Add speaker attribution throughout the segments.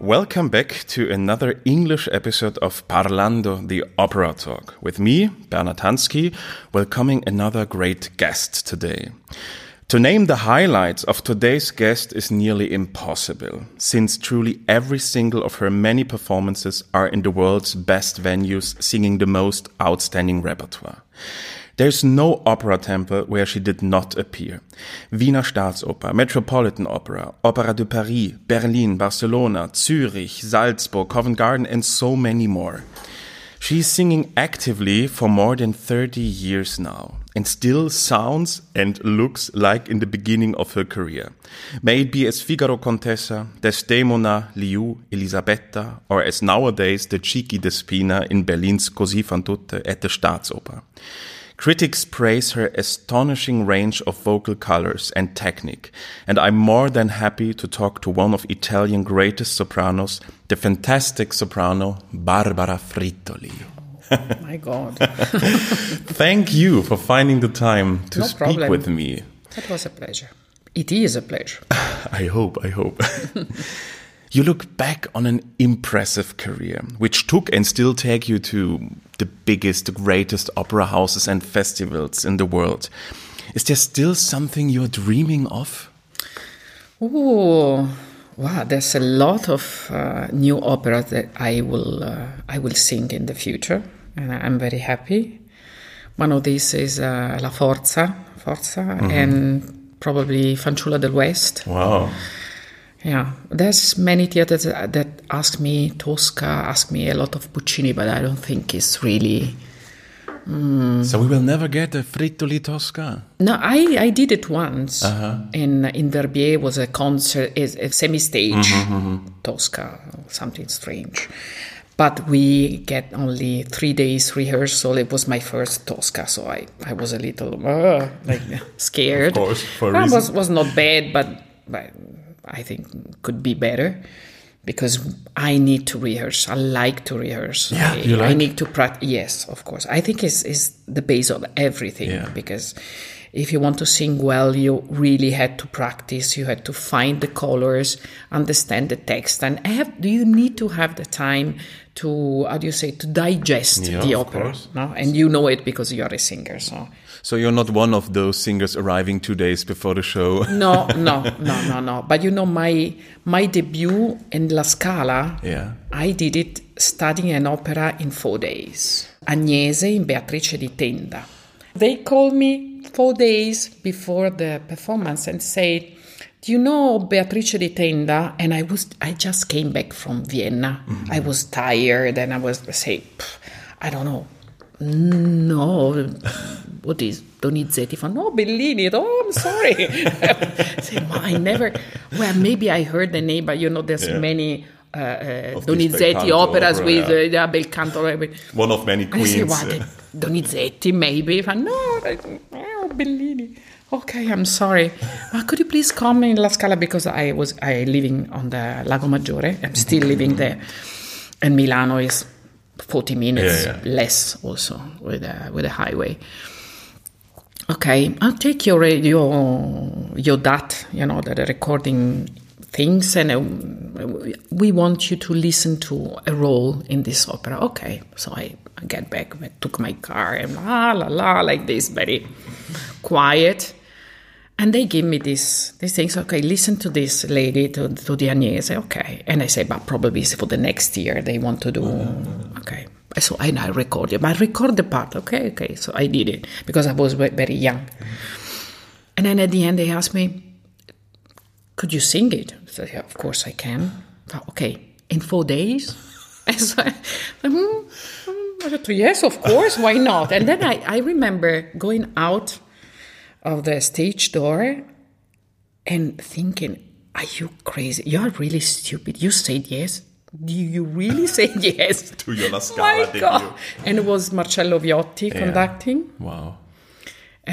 Speaker 1: Welcome back to another English episode of Parlando, the Opera Talk. With me, Bernard Hansky, welcoming another great guest today. To name the highlights of today's guest is nearly impossible, since truly every single of her many performances are in the world's best venues singing the most outstanding repertoire. There's no opera temple where she did not appear. Wiener Staatsoper, Metropolitan Opera, Opera de Paris, Berlin, Barcelona, Zürich, Salzburg, Covent Garden, and so many more. She's singing actively for more than 30 years now and still sounds and looks like in the beginning of her career. May it be as Figaro Contessa, Desdemona, Liu, Elisabetta, or as nowadays the cheeky Despina in Berlin's Così fan tutte at the Staatsoper. Critics praise her astonishing range of vocal colors and technique, and I'm more than happy to talk to one of Italian greatest sopranos, the fantastic soprano Barbara Frittoli.
Speaker 2: My God,
Speaker 1: Thank you for finding the time to
Speaker 2: No
Speaker 1: speak
Speaker 2: problem.
Speaker 1: with me.
Speaker 2: that was a pleasure. It is a pleasure.
Speaker 1: I hope, I hope. you look back on an impressive career, which took and still take you to the biggest, the greatest opera houses and festivals in the world. Is there still something you're dreaming of?
Speaker 2: Ooh, wow! There's a lot of uh, new opera that I will uh, I will sing in the future, and I'm very happy. One of these is uh, La Forza, Forza, and probably Fanciulla del West.
Speaker 1: Wow.
Speaker 2: Yeah, there's many theaters that that ask me Tosca, ask me a lot of Puccini, but I don't think it's really. Mm.
Speaker 1: So we will never get a Frittoli Tosca.
Speaker 2: No, I, I did it once uh-huh. in in Verbier was a concert, is a semi-stage mm-hmm, mm-hmm. Tosca, something strange. But we get only three days rehearsal. It was my first Tosca, so I, I was a little uh, like scared.
Speaker 1: Of course, for a reason.
Speaker 2: was was not bad, but, but I think could be better because I need to rehearse. I like to rehearse.
Speaker 1: Yeah,
Speaker 2: I,
Speaker 1: you
Speaker 2: I need to practice. Yes, of course. I think is is the base of everything
Speaker 1: Yeah.
Speaker 2: because if you want to sing well, you really had to practice. You had to find the colors, understand the text, and have. Do you need to have the time to how do you say to digest
Speaker 1: Yeah,
Speaker 2: the
Speaker 1: of
Speaker 2: opera?
Speaker 1: course.
Speaker 2: No, and you know it because you are a singer. So
Speaker 1: So you're not one of those singers arriving two days before the show.
Speaker 2: no, no, no, no, no. But you know, my my debut in La Scala,
Speaker 1: Yeah.
Speaker 2: I did it studying an opera in four days. Agnese in Beatrice di Tenda. They called me four days before the performance and said, "Do you know Beatrice di Tenda?" And I was, I just came back from Vienna. Mm-hmm. I was tired, and I was say, I don't know. No, what is Donizetti? Fa, no, Bellini. Oh, I'm sorry. Say, "Ma, I never. Well, maybe I heard the name, but you know, there's
Speaker 1: Yeah.
Speaker 2: many uh, uh, Donizetti operas
Speaker 1: opera,
Speaker 2: with uh, yeah, bel canto.
Speaker 1: One of many
Speaker 2: I say,
Speaker 1: queens.
Speaker 2: what? Donizetti, maybe. Fa, no, I- oh, Bellini. Okay, I'm sorry. Could you please come in La Scala because I was I living on the Lago Maggiore. I'm still living there, and Milano is 40 minutes
Speaker 1: Yeah, yeah.
Speaker 2: less also with a, with a highway. Okay, I'll take your your your DAT, you know, the, recording things, and uh, we want you to listen to a role in this opera. Okay, so I, I get back, I took my car, and la la la, like this, very quiet. And they give me this these things. Okay, listen to this lady, to, to the Agnese. Okay, and I say, but probably it's for the next year they want to do. Okay, so I, I record it, but I record the part. Okay, okay. So I did it because I was very young. And then at the end, they asked me, "Could you sing it?" I said, "Yeah, of course I can." "Oh, Okay, in four days. And so I, "Hmm, hmm." I said, yes, of course. Why not? And then I, I remember going out of the stage door and thinking, Are you crazy? You are really stupid. You said yes. Do you really say yes?
Speaker 1: To your La Scala
Speaker 2: My. God. And it was Marcello Viotti
Speaker 1: Yeah.
Speaker 2: conducting.
Speaker 1: Wow. Uh,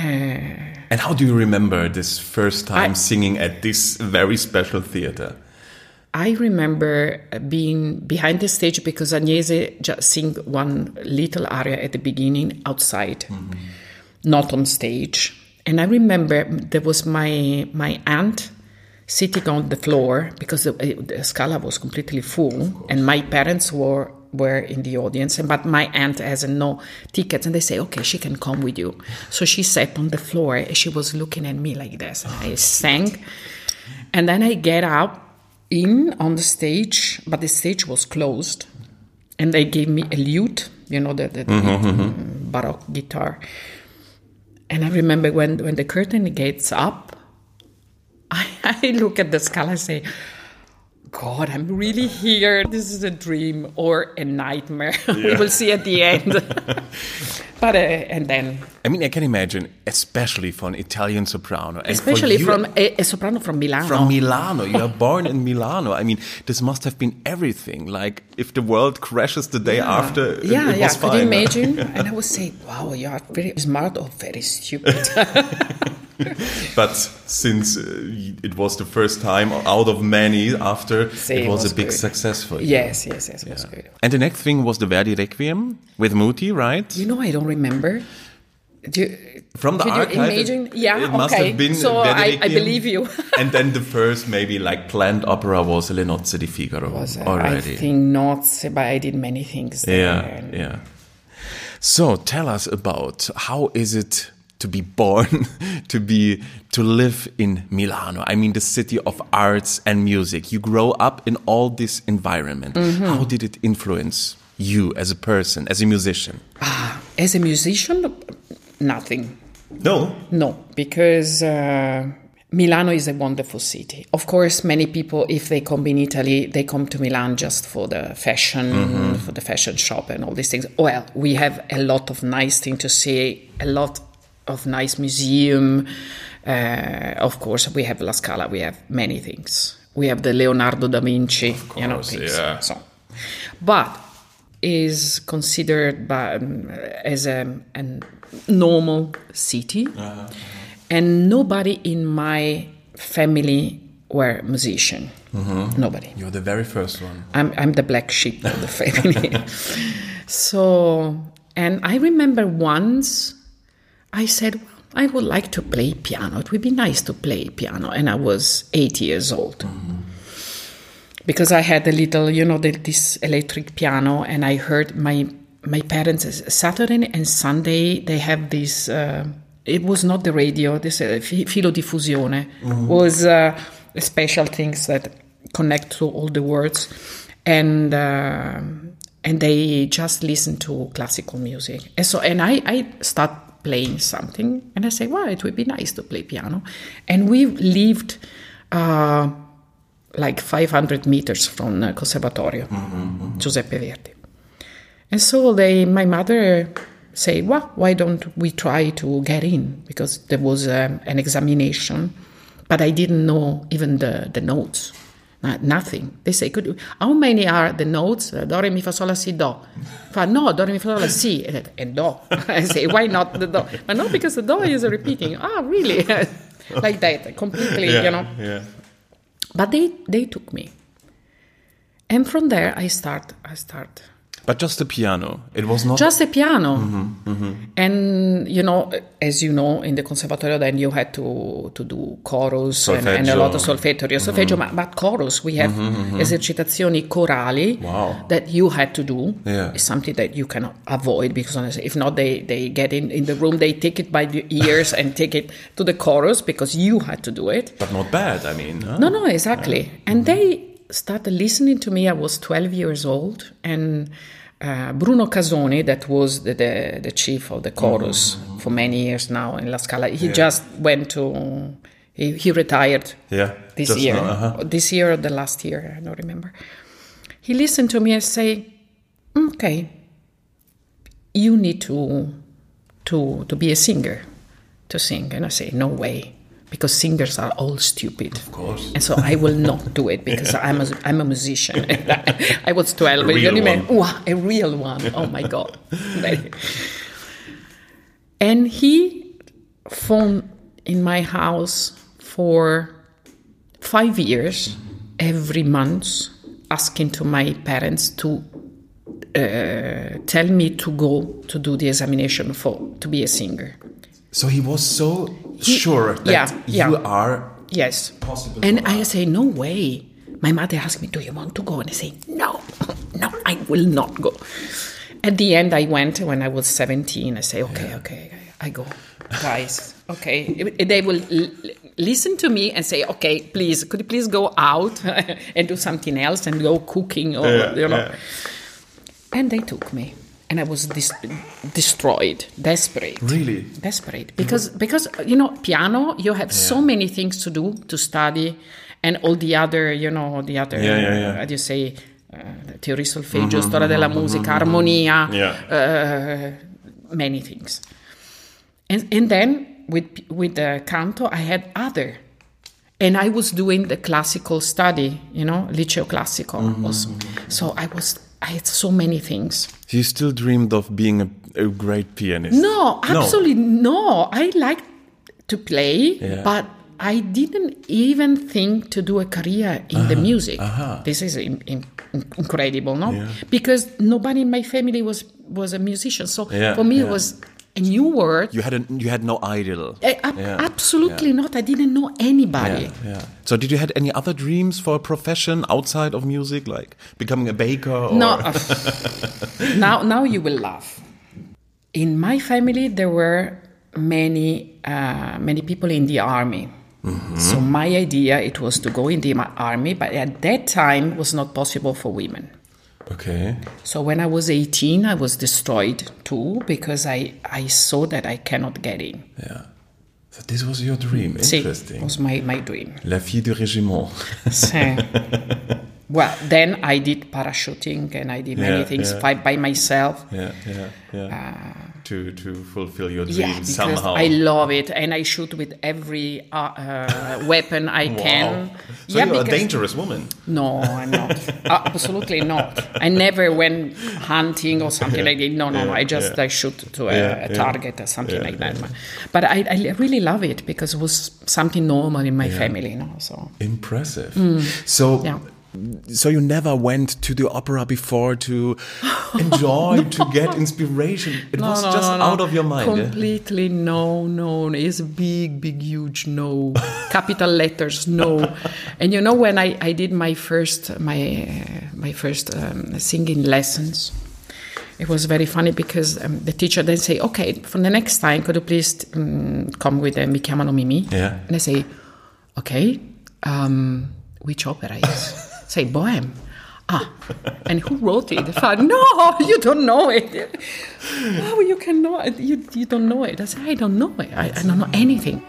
Speaker 1: and how do you remember this first time
Speaker 2: I-
Speaker 1: singing at this very special theater?
Speaker 2: I remember being behind the stage because Agnese just sing one little aria at the beginning outside, mm-hmm. not on stage. And I remember there was my my aunt sitting on the floor because the, the Scala was completely full, and my parents were were in the audience. But my aunt has no tickets, and they say, "Okay, she can come with you." So she sat on the floor, and she was looking at me like this. And I sang, and then I get up in on the stage, but the stage was closed, and they gave me a lute, you know, the, the, the um, baroque guitar. And I remember when when the curtain gets up, I, I look at the Scala and say, God, I'm really here. This is a dream or a nightmare. we will see at the end. but uh, and then,
Speaker 1: I mean, I can imagine, especially for an Italian soprano,
Speaker 2: especially
Speaker 1: you-
Speaker 2: from a, a soprano from Milano.
Speaker 1: from Milano. You are born in Milano. I mean, this must have been everything. Like if the world crashes the day after,
Speaker 2: yeah, yeah.
Speaker 1: was
Speaker 2: Could
Speaker 1: fine.
Speaker 2: you imagine? and I would say, "Wow, you are very smart or very stupid."
Speaker 1: But since uh, it was the first time out of many after,
Speaker 2: See,
Speaker 1: it was,
Speaker 2: was
Speaker 1: a big
Speaker 2: good.
Speaker 1: success for you.
Speaker 2: yes, yes, yes. It was good.
Speaker 1: And the next thing was the Verdi Requiem with Muti, right?
Speaker 2: You know, I don't remember. You,
Speaker 1: From the archive,
Speaker 2: you
Speaker 1: it-
Speaker 2: imagine? yeah,
Speaker 1: it must
Speaker 2: okay.
Speaker 1: have been
Speaker 2: so I, I believe you.
Speaker 1: and then the first maybe like planned opera was Le Nozze di Figaro
Speaker 2: was, uh, I think not, but I did many things. There.
Speaker 1: Yeah, yeah. So tell us about how is it to be born, to be to live in Milano? I mean, the city of arts and music. You grow up in all this environment.
Speaker 2: Mm-hmm.
Speaker 1: How did it influence you as a person, as a musician?
Speaker 2: Ah, As a musician, nothing.
Speaker 1: No.
Speaker 2: No, because uh, Milano is a wonderful city. Of course, many people, if they come in Italy, they come to Milan just for the fashion, for the fashion shop and all these things. Well, we have a lot of nice things to see, a lot of nice museum. Uh, of course, we have La Scala. We have many things. We have the Leonardo da Vinci, you know,
Speaker 1: course,
Speaker 2: things.
Speaker 1: yeah.
Speaker 2: So, but is considered by, um, as a, a normal city, uh-huh. and nobody in my family were musician. Mm-hmm. Nobody.
Speaker 1: You're the very first one.
Speaker 2: I'm, I'm the black sheep of the family. so, and I remember once I said, well, I would like to play piano. It would be nice to play piano. And I was eight years old. Mm-hmm. Because I had a little, you know, the, this electric piano, and I heard my my parents Saturday and Sunday they have this. Uh, it was not the radio. This uh, fi- filodiffusione was uh, special things that connect to all the words, and uh, and they just listen to classical music. And so, and I I start playing something, and I say, well, it would be nice to play piano, and we lived. Uh, like 500 meters from uh, Conservatorio, Giuseppe Verdi. And so they, my mother say, well, why don't we try to get in? Because there was um, an examination, but I didn't know even the, the notes. Uh, nothing. They say, Could you, how many are the notes? Do, re, mi, fa, sol, la, si, do. Fa, no, do, re, mi, fa, sol, la, si, and, and do. I say, why not the do? But no, because the do is repeating. Ah, really? like that, completely, you know.
Speaker 1: Yeah.
Speaker 2: But they they took me, and from there I start I start
Speaker 1: But just the piano. It was not
Speaker 2: just a piano,
Speaker 1: mm-hmm, mm-hmm,
Speaker 2: and you know as you know in the conservatorio then you had to to do chorus and, and a lot of
Speaker 1: Solfeggio. Mm-hmm.
Speaker 2: solfeggio, solfeggio, but, but chorus we have mm-hmm, esercitazioni corali
Speaker 1: Wow.
Speaker 2: that you had to do.
Speaker 1: Yeah.
Speaker 2: It's something that you cannot avoid because honestly, if not they they get in in the room they take it by the ears and take it to the chorus because you had to do it.
Speaker 1: but not bad, I mean. huh?
Speaker 2: No, no, exactly. And they started listening to me. I was 12 years old, and uh, Bruno Casoni, that was the, the, the chief of the chorus for many years now in La Scala, he just went to, he, he retired
Speaker 1: Yeah.
Speaker 2: this year,
Speaker 1: now, uh-huh.
Speaker 2: this year or the last year, I don't remember. He listened to me and say, "Okay, you need to to to be a singer, to sing." And I say, "No way." Because singers are all stupid. Of
Speaker 1: course.
Speaker 2: And so I will not do it because I'm, a, I'm a musician. I was 12.
Speaker 1: A
Speaker 2: you
Speaker 1: real
Speaker 2: imagine-
Speaker 1: one.
Speaker 2: Wow, a real one. Oh my God. and he phoned in my house for five years, every month, asking to my parents to uh, tell me to go to do the examination for to be a singer.
Speaker 1: So he was so sure that
Speaker 2: yeah,
Speaker 1: you
Speaker 2: yeah.
Speaker 1: are
Speaker 2: Yes.
Speaker 1: Possible
Speaker 2: And I say, no way. My mother asked me, do you want to go? And I say, no, no, I will not go. At the end, I went when I was 17. I say, okay, okay, I go. Guys, okay. They will l- listen to me and say, okay, please, could you please go out and do something else and go cooking or,
Speaker 1: Yeah,
Speaker 2: you know.
Speaker 1: yeah.
Speaker 2: And they took me. And I was dis- destroyed, desperate.
Speaker 1: Really?
Speaker 2: Desperate. Because because you know piano you have so many things to do to study and all the other you know the other
Speaker 1: Yeah, yeah, yeah.
Speaker 2: Uh, how do you say uh, teoria solfeggio mm-hmm, storia della mm-hmm, mm-hmm, musica armonia
Speaker 1: Yeah.
Speaker 2: uh, many things. And and then with with the canto I had other. And I was doing the classical study you know liceo classico also. so I was I had so many things
Speaker 1: you still dreamed of being a, a great pianist
Speaker 2: no, absolutely no. I like to play,
Speaker 1: Yeah.
Speaker 2: but I didn't even think to do a career in the uh-huh. music. Uh-huh. This is in, in, incredible, no?
Speaker 1: Yeah.
Speaker 2: Because nobody in my family was was a musician, so
Speaker 1: Yeah,
Speaker 2: for me it was a new word.
Speaker 1: you had a, you had no idol
Speaker 2: ab-
Speaker 1: Yeah,
Speaker 2: Absolutely not. I didn't know anybody.
Speaker 1: yeah, yeah. So did you had any other dreams for a profession outside of music, like becoming a baker? Or?
Speaker 2: No. now, now you will laugh. In my family, there were many, uh, many people in the army. So my idea it was to go in the army, but at that time was not possible for women.
Speaker 1: Okay.
Speaker 2: So when I was 18, I was destroyed too because I, I saw that I cannot get in.
Speaker 1: Yeah. So this was your dream. Interesting.
Speaker 2: was my, my dream.
Speaker 1: La fille du régiment.
Speaker 2: Well, then I did parachuting and I did many
Speaker 1: Yeah,
Speaker 2: things
Speaker 1: yeah.
Speaker 2: by, by myself.
Speaker 1: Yeah, yeah, yeah. Uh, to to fulfill your dreams
Speaker 2: Yeah, because
Speaker 1: somehow.
Speaker 2: I love it, and I shoot with every uh, uh, weapon I can.
Speaker 1: Wow. So
Speaker 2: yeah,
Speaker 1: you're a dangerous woman.
Speaker 2: No, I'm not. Absolutely not. I never went hunting or something like that. No, no, no. I just
Speaker 1: yeah.
Speaker 2: I shoot to a,
Speaker 1: Yeah,
Speaker 2: a target or something
Speaker 1: Yeah,
Speaker 2: like that. But I, I really love it because it was something normal in my family. You know, so
Speaker 1: Impressive. So.
Speaker 2: Mm. yeah.
Speaker 1: So you never went to the opera before to enjoy, to get inspiration. It was
Speaker 2: No, no,
Speaker 1: just
Speaker 2: no, no.
Speaker 1: out of your mind. yeah?
Speaker 2: Completely no, no. It's big, big, huge no. Capital letters no. And you know when I, I did my first my uh, my first um, singing lessons, it was very funny because um, the teacher then say, okay, for the next time, could you please um, come with uh, Mi chiamano Mimi?
Speaker 1: Yeah.
Speaker 2: And I say, okay, um, which opera is? Say Bohème. Ah, and who wrote it? Thought, no, you don't know it. How you can know it? You, you don't know it. I said, I don't know it. I, I don't know anything.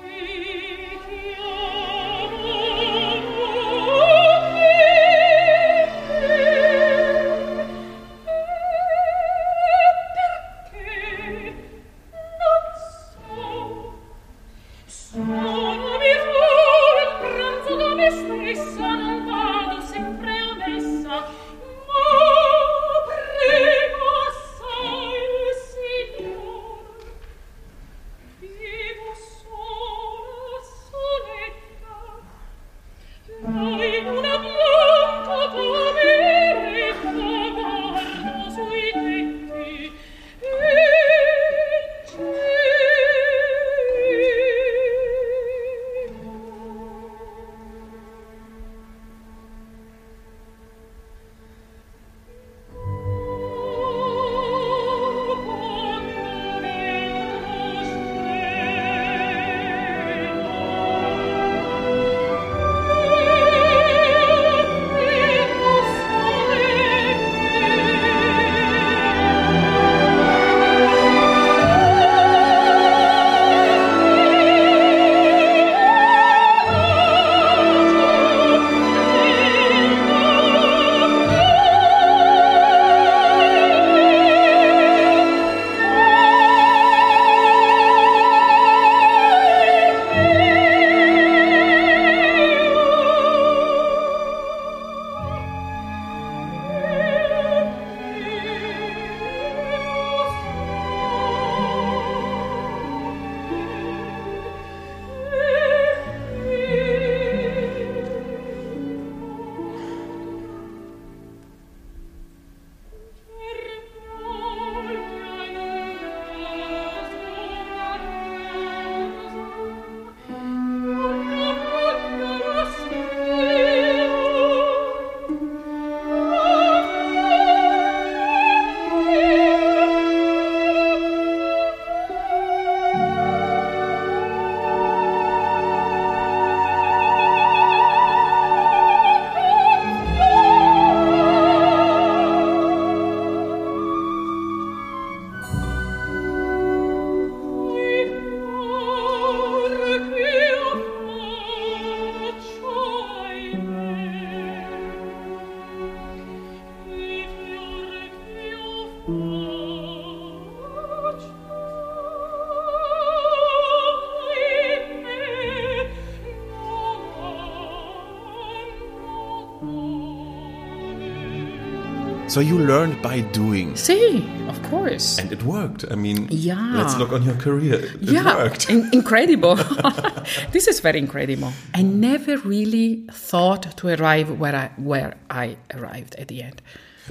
Speaker 1: So you learned by doing.
Speaker 2: See, of course.
Speaker 1: And it worked. I mean,
Speaker 2: Yeah.
Speaker 1: let's look on your career. It
Speaker 2: yeah,
Speaker 1: worked.
Speaker 2: in- incredible. this is very incredible. I never really thought to arrive where I where I arrived at the end.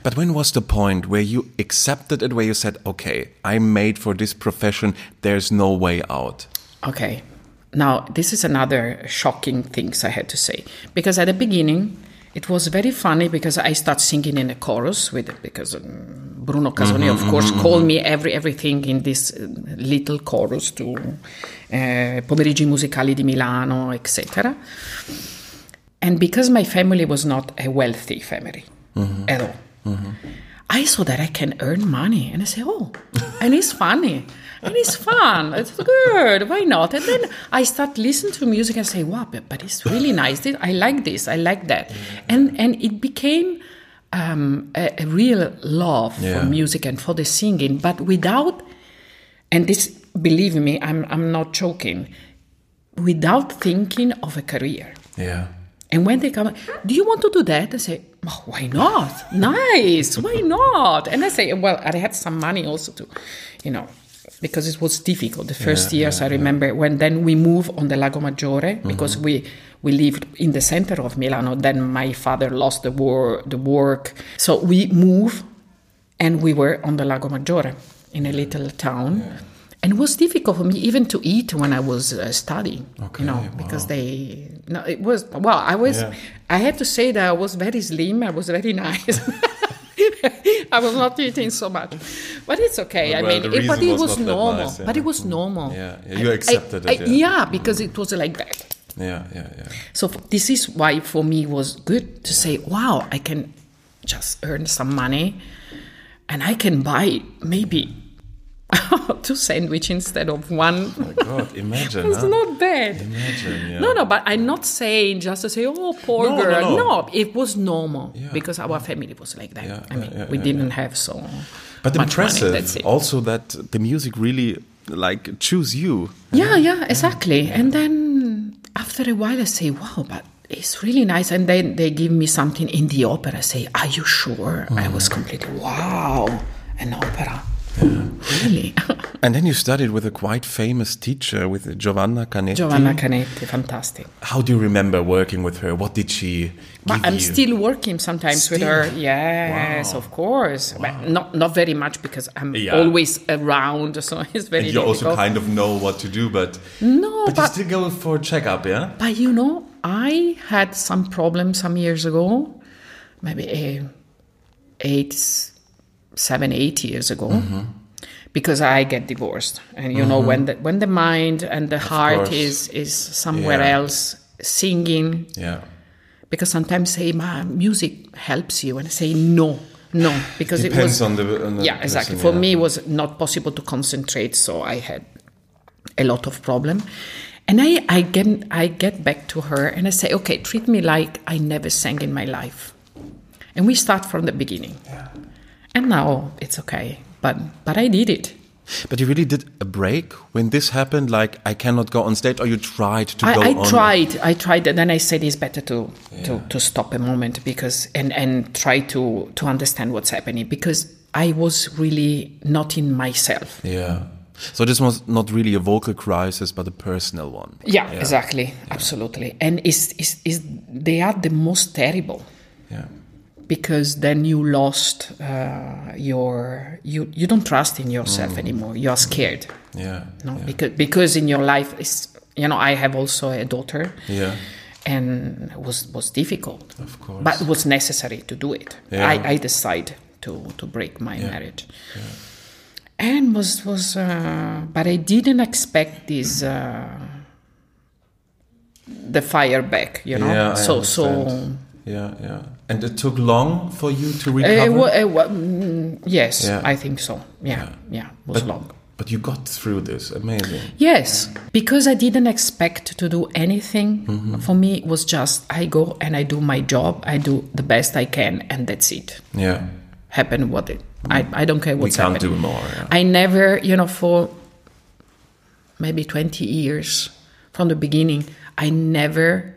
Speaker 1: But when was the point where you accepted it, where you said, okay, I'm made for this profession, there's no way out?
Speaker 2: Okay. Now, this is another shocking things I had to say because at the beginning it was very funny because I start singing in a chorus with because um, Bruno Casoni, of course, called me every everything in this uh, little chorus to uh, Pomeriggi Musicali di Milano, etc. And because my family was not a wealthy family at all, I saw that I can earn money, and I say, "Oh, and it's funny, and it's fun. It's good. Why not?" And then I start listening to music and say, "Wow, but, but it's really nice. This- I like this. I like that," and and it became um, a, a real love
Speaker 1: Yeah.
Speaker 2: for music and for the singing, but without. And this, believe me, I'm I'm not joking. Without thinking of a career.
Speaker 1: Yeah.
Speaker 2: And when they come, do you want to do that? I say, oh, why not? Nice, why not? And I say, well, I had some money also to, you know, because it was difficult. The first years, I remember when then we moved on the Lago Maggiore because we we lived in the center of Milano. Then my father lost the war, the work, so we moved, and we were on the Lago Maggiore in a little town. And it was difficult for me even to eat when I was uh, studying,
Speaker 1: Okay,
Speaker 2: you know,
Speaker 1: wow.
Speaker 2: because they no, it was well. I was.
Speaker 1: Yeah.
Speaker 2: I have to say that I was very slim. I was very nice. I was not eating so much, but it's okay. I mean, it, but it
Speaker 1: was
Speaker 2: was normal.
Speaker 1: nice, yeah.
Speaker 2: But it was normal.
Speaker 1: Yeah, yeah, you
Speaker 2: I-
Speaker 1: accepted
Speaker 2: I-
Speaker 1: it,
Speaker 2: I-
Speaker 1: yeah.
Speaker 2: yeah, mm-hmm. because it was like that.
Speaker 1: Yeah, yeah, yeah.
Speaker 2: So f- this is why for me it was good to say, wow, I can just earn some money, and I can buy maybe two sandwich instead of one.
Speaker 1: Oh my God, imagine.
Speaker 2: It's
Speaker 1: huh?
Speaker 2: not bad.
Speaker 1: Imagine, yeah.
Speaker 2: No, no, but I'm not saying just to say, oh, poor
Speaker 1: No, no,
Speaker 2: girl.
Speaker 1: no.
Speaker 2: it was normal
Speaker 1: Yeah,
Speaker 2: because our family was like that.
Speaker 1: Yeah,
Speaker 2: I mean, we didn't have so
Speaker 1: But
Speaker 2: much
Speaker 1: impressive.
Speaker 2: money.
Speaker 1: Also, that the music really like choose you.
Speaker 2: Yeah, yeah, exactly. And then after a while, I say, wow, but it's really nice. And then they give me something in the opera. I say, are you sure? I was mm. completely, wow, an opera. Really?
Speaker 1: And then you studied with a quite famous teacher, with Giovanna Canetti.
Speaker 2: Giovanna Canetti, fantastic.
Speaker 1: How do you remember working with her? What did she
Speaker 2: But
Speaker 1: give
Speaker 2: I'm
Speaker 1: you?
Speaker 2: still working sometimes with her. Yes,
Speaker 1: Wow.
Speaker 2: of course. But not not very much because I'm
Speaker 1: Yeah.
Speaker 2: always around, so it's very
Speaker 1: and you also kind of know what to do, but
Speaker 2: no,
Speaker 1: but,
Speaker 2: but,
Speaker 1: you still go for a checkup, yeah?
Speaker 2: but you know, I had some problems some years ago, maybe eh, eight, seven, eight years ago.
Speaker 1: Mm-hmm.
Speaker 2: Because I get divorced, and you know when the when the mind and the heart
Speaker 1: course.
Speaker 2: is is somewhere
Speaker 1: Yeah.
Speaker 2: else, singing,
Speaker 1: Yeah.
Speaker 2: because sometimes say my music helps you and I say no no because
Speaker 1: Depends
Speaker 2: it was
Speaker 1: on the on the
Speaker 2: yeah exactly
Speaker 1: person,
Speaker 2: for
Speaker 1: yeah.
Speaker 2: me it was not possible to concentrate so i had a lot of problem and i i get i get back to her and i say okay treat me like i never sang in my life and we start from the beginning and now oh, it's okay but but i did it
Speaker 1: But you really did a break when this happened. Like I cannot go on stage, or you tried to go
Speaker 2: I, I
Speaker 1: on.
Speaker 2: tried. I tried, and then I said it's better to, to, to stop a moment because and and try to to understand what's happening because I was really not in myself.
Speaker 1: Yeah. So this was not really a vocal crisis, but a personal one.
Speaker 2: Yeah, exactly, absolutely. And is is is they are the most terrible
Speaker 1: Yeah.
Speaker 2: Because then you lost uh, your you you don't trust in yourself anymore. You are scared.
Speaker 1: Yeah.
Speaker 2: No,
Speaker 1: yeah.
Speaker 2: because because in your life is you know I have also a daughter.
Speaker 1: Yeah.
Speaker 2: and it was was difficult.
Speaker 1: Of course.
Speaker 2: but it was necessary to do it.
Speaker 1: Yeah.
Speaker 2: I, I decided to to break my marriage, Yeah. and was was. Uh, but I didn't expect this. Uh, the fire back, you know.
Speaker 1: Yeah, I
Speaker 2: so so.
Speaker 1: understand. Yeah, yeah. And it took long for you to
Speaker 2: Uh,
Speaker 1: recover.
Speaker 2: uh, wa- mm, yes,
Speaker 1: Yeah.
Speaker 2: I think so. Yeah, yeah, it was
Speaker 1: but,
Speaker 2: long.
Speaker 1: but you got through this. Amazing.
Speaker 2: Yes, because I didn't expect to do anything.
Speaker 1: Mm-hmm.
Speaker 2: For me, it was just I go and I do my job. I do the best I can, and that's it.
Speaker 1: Yeah.
Speaker 2: happen what it I, I don't care
Speaker 1: what.
Speaker 2: We
Speaker 1: can't
Speaker 2: happening.
Speaker 1: do more. Yeah.
Speaker 2: I never, you know, for maybe 20 years from the beginning, I never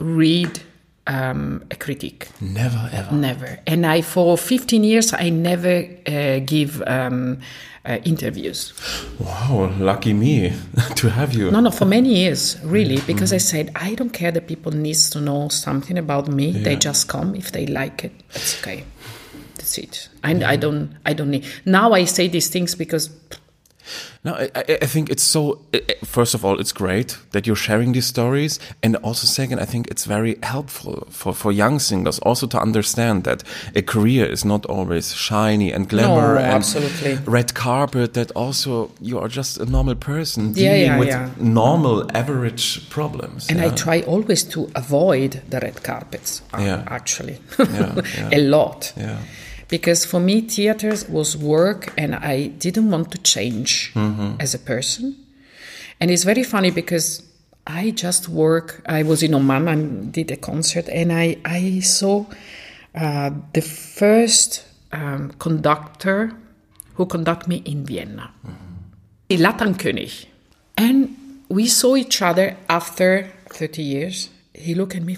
Speaker 2: read um, a critique.
Speaker 1: Never ever.
Speaker 2: Never. And I, for 15 years, I never uh, give um, uh, interviews.
Speaker 1: Wow, lucky me to have you.
Speaker 2: No, no, for many years, really, because I said I don't care that people needs to know something about me. They just come if they like it. It's okay. That's it. And I don't, I don't need. Now I say these things because
Speaker 1: No, I, I- think it's so. First of all, it's great that you're sharing these stories, and also second, I think it's very helpful for for young singers also to understand that a career is not always shiny and glamour
Speaker 2: No,
Speaker 1: and
Speaker 2: absolutely.
Speaker 1: red carpet. That also you are just a normal person dealing
Speaker 2: yeah,
Speaker 1: with
Speaker 2: yeah.
Speaker 1: normal, average problems.
Speaker 2: And. I try always to avoid the red carpets,
Speaker 1: Yeah.
Speaker 2: actually,
Speaker 1: Yeah, yeah.
Speaker 2: a lot.
Speaker 1: Yeah.
Speaker 2: Because for me, theater was work, and I didn't want to change
Speaker 1: Mm-hmm.
Speaker 2: as a person. And it's very funny because I just work. I was in Oman and did a concert, and I I saw uh, the first um, conductor who conducted me in Vienna,
Speaker 1: Mm-hmm.
Speaker 2: Lattenkönig. And we saw each other after 30 years. He looked at me,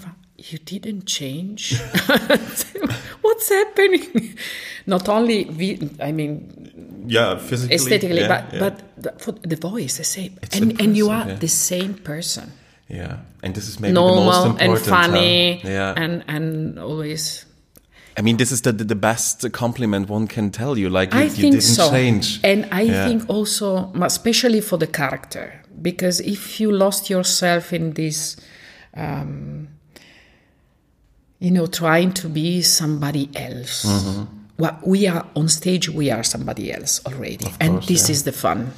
Speaker 2: you didn't change? What's happening? Not only, we, I mean,
Speaker 1: Yeah, physically.
Speaker 2: aesthetically,
Speaker 1: yeah,
Speaker 2: but,
Speaker 1: yeah.
Speaker 2: but the, for the voice, the same.
Speaker 1: It's
Speaker 2: And, and you are
Speaker 1: yeah.
Speaker 2: the same person.
Speaker 1: yeah, and this is maybe the most
Speaker 2: Normal
Speaker 1: important.
Speaker 2: and funny
Speaker 1: huh? Yeah,
Speaker 2: and, and always
Speaker 1: I mean, this is the, the best compliment one can tell you. Like you,
Speaker 2: I
Speaker 1: you
Speaker 2: think
Speaker 1: didn't
Speaker 2: so.
Speaker 1: change.
Speaker 2: And I think also, especially for the character, because if you lost yourself in this, um, you know, trying to be somebody else.
Speaker 1: Mm-hmm.
Speaker 2: Well, we are on stage, we are somebody else already. and this
Speaker 1: yeah.
Speaker 2: is the fun.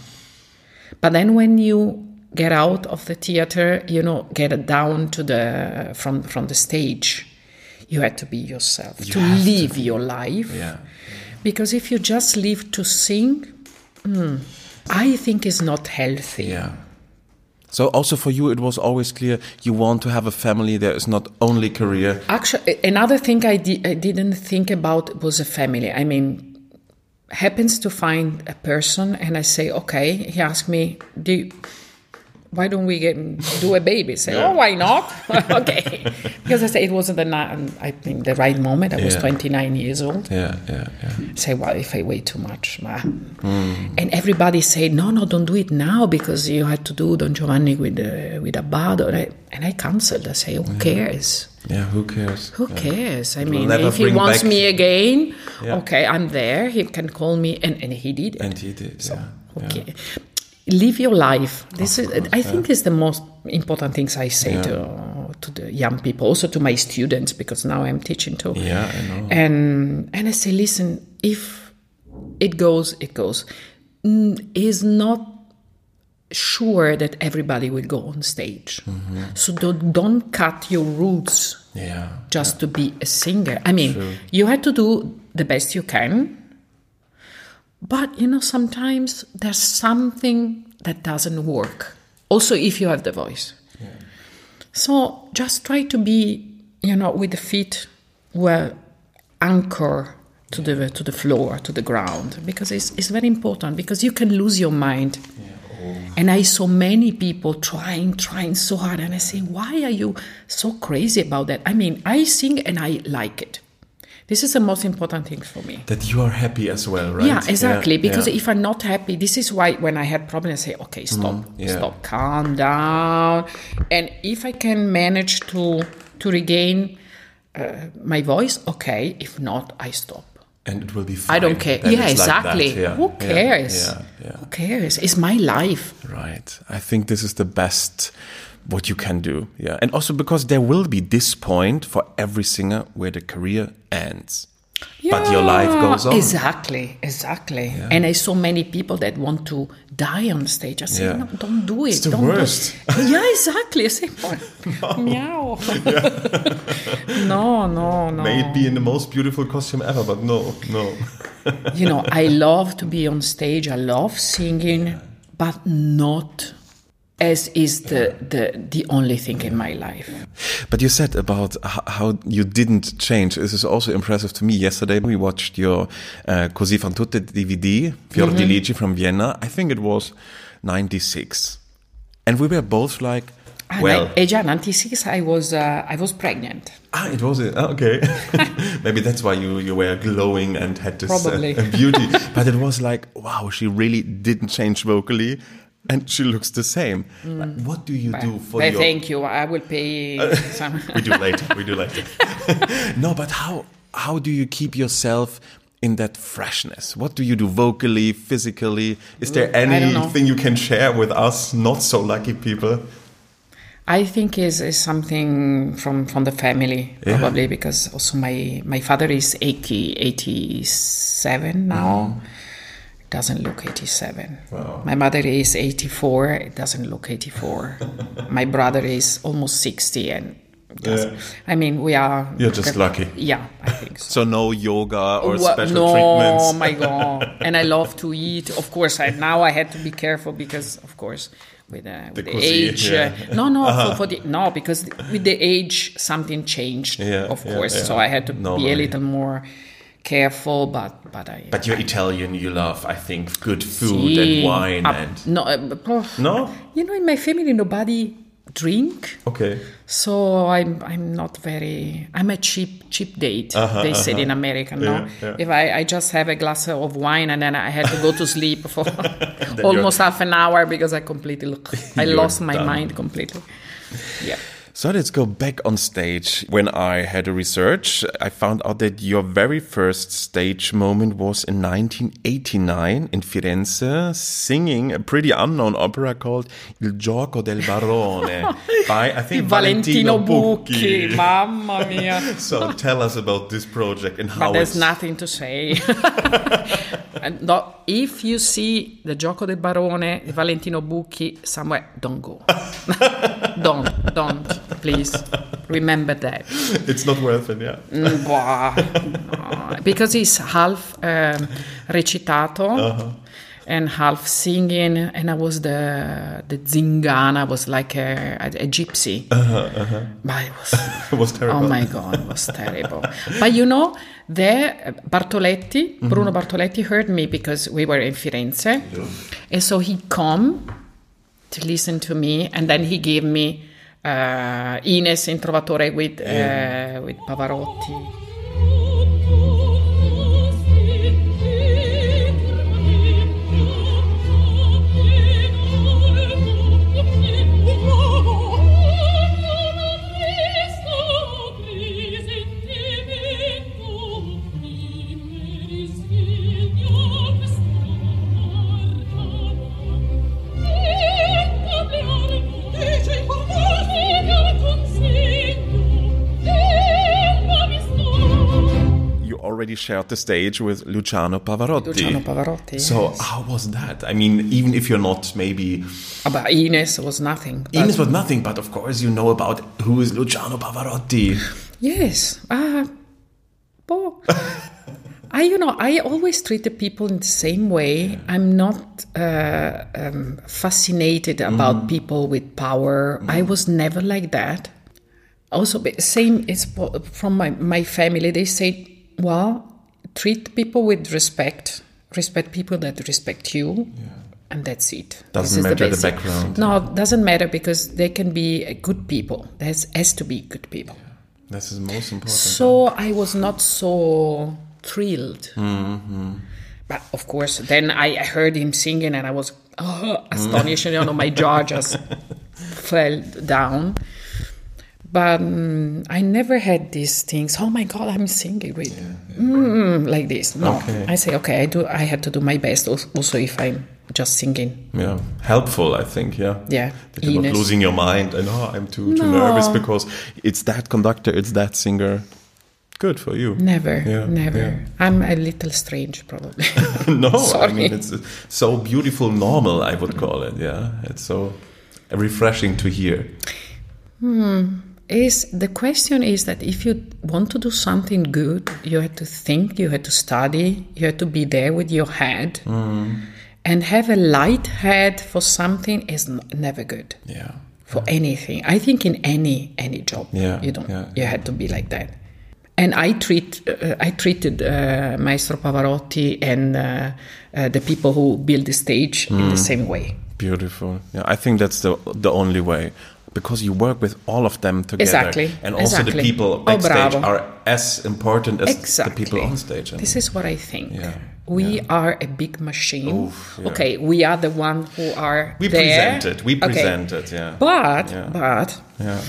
Speaker 2: But then when you get out of the theater, you know, get down to the from from the stage, you have to be yourself, to
Speaker 1: have to
Speaker 2: live your life.
Speaker 1: yeah.
Speaker 2: Because if you just live to sing, hmm, I think is not healthy.
Speaker 1: Yeah. So also for you, it was always clear you want to have a family. There is not only career.
Speaker 2: Actually, another thing I, di- I didn't think about was a family. I mean, happens to find a person, and I say, okay. He asked me, do. You, why don't we get do a baby? Say, oh, why not? okay, because I say it wasn't the I think the right moment. I was 29 years old.
Speaker 1: Yeah, yeah, yeah.
Speaker 2: say, well, if I wait too much, bah. and everybody say, no, no, don't do it now because you had to do Don Giovanni with uh, with Abbado, and I, and I cancelled. I say, who cares?
Speaker 1: Yeah, who cares?
Speaker 2: Who cares? I mean, if he wants
Speaker 1: back-
Speaker 2: me again,
Speaker 1: Yeah.
Speaker 2: okay, I'm there. He can call me, and, and he did. it.
Speaker 1: And he did. yeah.
Speaker 2: Okay. Live your life. This is, I think, is the most important things I say
Speaker 1: Yeah.
Speaker 2: to to the young people, also to my students, because now I'm teaching too.
Speaker 1: Yeah, I know.
Speaker 2: And and I say, listen, if it goes, it goes. Is not sure that everybody will go on stage.
Speaker 1: Mm-hmm.
Speaker 2: So don't, don't cut your roots
Speaker 1: Yeah.
Speaker 2: just to be a singer. I mean, you have to do the best you can. But you know, sometimes there's something that doesn't work. Also, if you have the voice. So just try to be, you know, with the feet well anchor to the to the floor, to the ground, because it's it's very important. Because you can lose your mind. And I saw many people trying, trying so hard, and I say, why are you so crazy about that? I mean, I sing and I like it. This is the most important thing for me.
Speaker 1: That you are happy as well, right?
Speaker 2: Yeah, exactly. because
Speaker 1: yeah.
Speaker 2: if I'm not happy, this is why when I had problems, I say, okay, stop,
Speaker 1: yeah.
Speaker 2: stop, calm down. And if I can manage to to regain uh, my voice, okay. If not, I stop.
Speaker 1: and it will be fine.
Speaker 2: I don't care. Yeah,
Speaker 1: like
Speaker 2: exactly.
Speaker 1: yeah,
Speaker 2: Who
Speaker 1: yeah,
Speaker 2: cares?
Speaker 1: Yeah, yeah.
Speaker 2: Who cares? It's my life.
Speaker 1: Right. I think this is the best what you can do. Yeah. And also because there will be this point for every singer where the career ends. But your life goes on.
Speaker 2: Exactly, exactly. And I saw many people that want to die on stage. I say,
Speaker 1: Yeah.
Speaker 2: no, don't do it.
Speaker 1: It's the
Speaker 2: don't do it."
Speaker 1: worst.
Speaker 2: yeah, exactly. I say, oh, meow. no, no, no.
Speaker 1: May it be in the most beautiful costume ever, but no, no.
Speaker 2: you know, I love to be on stage. I love singing, but not as is the, the, the only thing in my life.
Speaker 1: But you said about how you didn't change. This is also impressive to me. Yesterday we watched your uh, Così fan tutte DVD, Fior
Speaker 2: Mm-hmm.
Speaker 1: di Lici from Vienna. I think it was 96. And we were both like, Well,
Speaker 2: like, age 96, I was uh, I was pregnant.
Speaker 1: ah, it was it. Ah, okay. Maybe that's why you you were glowing and had this uh, beauty. but it was like, wow, she really didn't change vocally, and she looks the same. Like, what do you do for your?
Speaker 2: thank you. I will pay uh, some.
Speaker 1: we do later. We do later. no, but how how do you keep yourself in that freshness? What do you do vocally, physically? Is there
Speaker 2: I don't know.
Speaker 1: anything you can share with us, not so lucky people?
Speaker 2: I think is is something from from the family
Speaker 1: Yeah.
Speaker 2: probably because also my my father is 80 87 now. Uh-huh. Doesn't look 87.
Speaker 1: Wow.
Speaker 2: My mother is 84. It doesn't look 84. my brother is almost 60 and doesn't. I mean, we are.
Speaker 1: You're just lucky.
Speaker 2: Yeah, I think so.
Speaker 1: So no yoga or
Speaker 2: Wha-
Speaker 1: special
Speaker 2: no,
Speaker 1: treatments.
Speaker 2: my god! And I love to eat. Of course, I now I had to be careful because, of course, with, uh, with the,
Speaker 1: cuisine,
Speaker 2: age.
Speaker 1: yeah. Uh-huh.
Speaker 2: Uh, no, no, for, for the no because with the age something changed.
Speaker 1: Yeah,
Speaker 2: of course.
Speaker 1: yeah.
Speaker 2: So I had to be a little more careful. But but I.
Speaker 1: But you're Italian. You love, I think, good food
Speaker 2: See,
Speaker 1: and wine
Speaker 2: uh,
Speaker 1: and
Speaker 2: no, uh, oh,
Speaker 1: no.
Speaker 2: You know, in my family, nobody drink.
Speaker 1: Okay.
Speaker 2: So I'm I'm not very I'm a cheap cheap date they said in America no
Speaker 1: Uh-huh, Yeah, yeah.
Speaker 2: if I, I just have a glass of wine and then I had to go to sleep for almost half an hour because I completely I lost my
Speaker 1: done.
Speaker 2: mind completely yeah
Speaker 1: So let's go back on stage. When I had a research, I found out that your very first stage moment was in 1989 in Firenze, singing a pretty unknown opera called Il gioco del barone by, I think,
Speaker 2: Valentino
Speaker 1: Bucchi.
Speaker 2: Bucchi mamma mia
Speaker 1: So tell us about this project and how
Speaker 2: but
Speaker 1: there's
Speaker 2: nothing to say no, if you see the Gioco del Barone di Valentino Bucchi somewhere don't go don't don't please remember that
Speaker 1: it's not worth it. Yeah.
Speaker 2: Mm, no, because it's half um, recitato
Speaker 1: Uh-huh.
Speaker 2: And half singing, and I was the the zingana, I was like a, a, a gypsy. But it was,
Speaker 1: It was terrible.
Speaker 2: oh my god, it was terrible. but you know, there Bartoletti,
Speaker 1: Mm-hmm.
Speaker 2: Bruno Bartoletti, heard me because we were in Firenze, and so he come to listen to me, and then he gave me uh, Ines in Trovatore with uh, with Pavarotti.
Speaker 1: Already shared the stage with Luciano Pavarotti.
Speaker 2: Luciano Pavarotti.
Speaker 1: So
Speaker 2: yes.
Speaker 1: how was that? I mean, even if you're not maybe
Speaker 2: but Ines was nothing. but-
Speaker 1: Ines was nothing, but of course you know about who is Luciano Pavarotti.
Speaker 2: Yes. Uh, oh. I, you know, I always treat the people in the same way. I'm not uh, um, fascinated about people with power. I was never like that. Also, same is from my, my family. They say, well, treat people with respect. Respect people that respect you. And that's it.
Speaker 1: Doesn't
Speaker 2: This is
Speaker 1: matter the
Speaker 2: basic.
Speaker 1: background.
Speaker 2: No, it doesn't matter because they can be good people. There has to be good people.
Speaker 1: This is most important.
Speaker 2: So I was not so thrilled.
Speaker 1: Mm-hmm.
Speaker 2: But of course, then I I heard him singing and I was oh, astonished. you know, my jaw just fell down. But mm, I never had these things. Oh my God, I'm singing with mm, like this. No,
Speaker 1: Okay.
Speaker 2: I say okay. I do. I had to do my best. Also, if I'm just singing.
Speaker 1: yeah, helpful, I think. Yeah,
Speaker 2: Yeah,
Speaker 1: That you're not losing your mind and oh, I'm too too
Speaker 2: No.
Speaker 1: nervous because it's that conductor, it's that singer. Good for you.
Speaker 2: Never,
Speaker 1: Yeah,
Speaker 2: never.
Speaker 1: yeah.
Speaker 2: I'm a little strange, probably.
Speaker 1: no, I mean it's so beautiful, normal. I would call it. Yeah, it's so refreshing to hear.
Speaker 2: Is the question is that if you want to do something good you have to think you have to study you have to be there with your head. And have a light head for something is n- never good.
Speaker 1: Yeah.
Speaker 2: for anything. I think in any any job
Speaker 1: Yeah,
Speaker 2: you don't
Speaker 1: yeah,
Speaker 2: you had to be like that. And i treat uh, i treated uh, maestro pavarotti and uh, uh, the people who build the stage in
Speaker 1: Mm.
Speaker 2: the same way.
Speaker 1: Beautiful. Yeah, I think that's the the only way because you work with all of them together,
Speaker 2: Exactly,
Speaker 1: and also the people
Speaker 2: Oh,
Speaker 1: backstage
Speaker 2: bravo.
Speaker 1: are as important as
Speaker 2: exactly.
Speaker 1: the people on stage.
Speaker 2: This is what I think.
Speaker 1: Yeah,
Speaker 2: We are a big machine.
Speaker 1: Oof, yeah.
Speaker 2: Okay, we are the one who are
Speaker 1: we
Speaker 2: there.
Speaker 1: present it. We
Speaker 2: Okay.
Speaker 1: present it. Yeah.
Speaker 2: But
Speaker 1: Yeah.
Speaker 2: but
Speaker 1: yeah.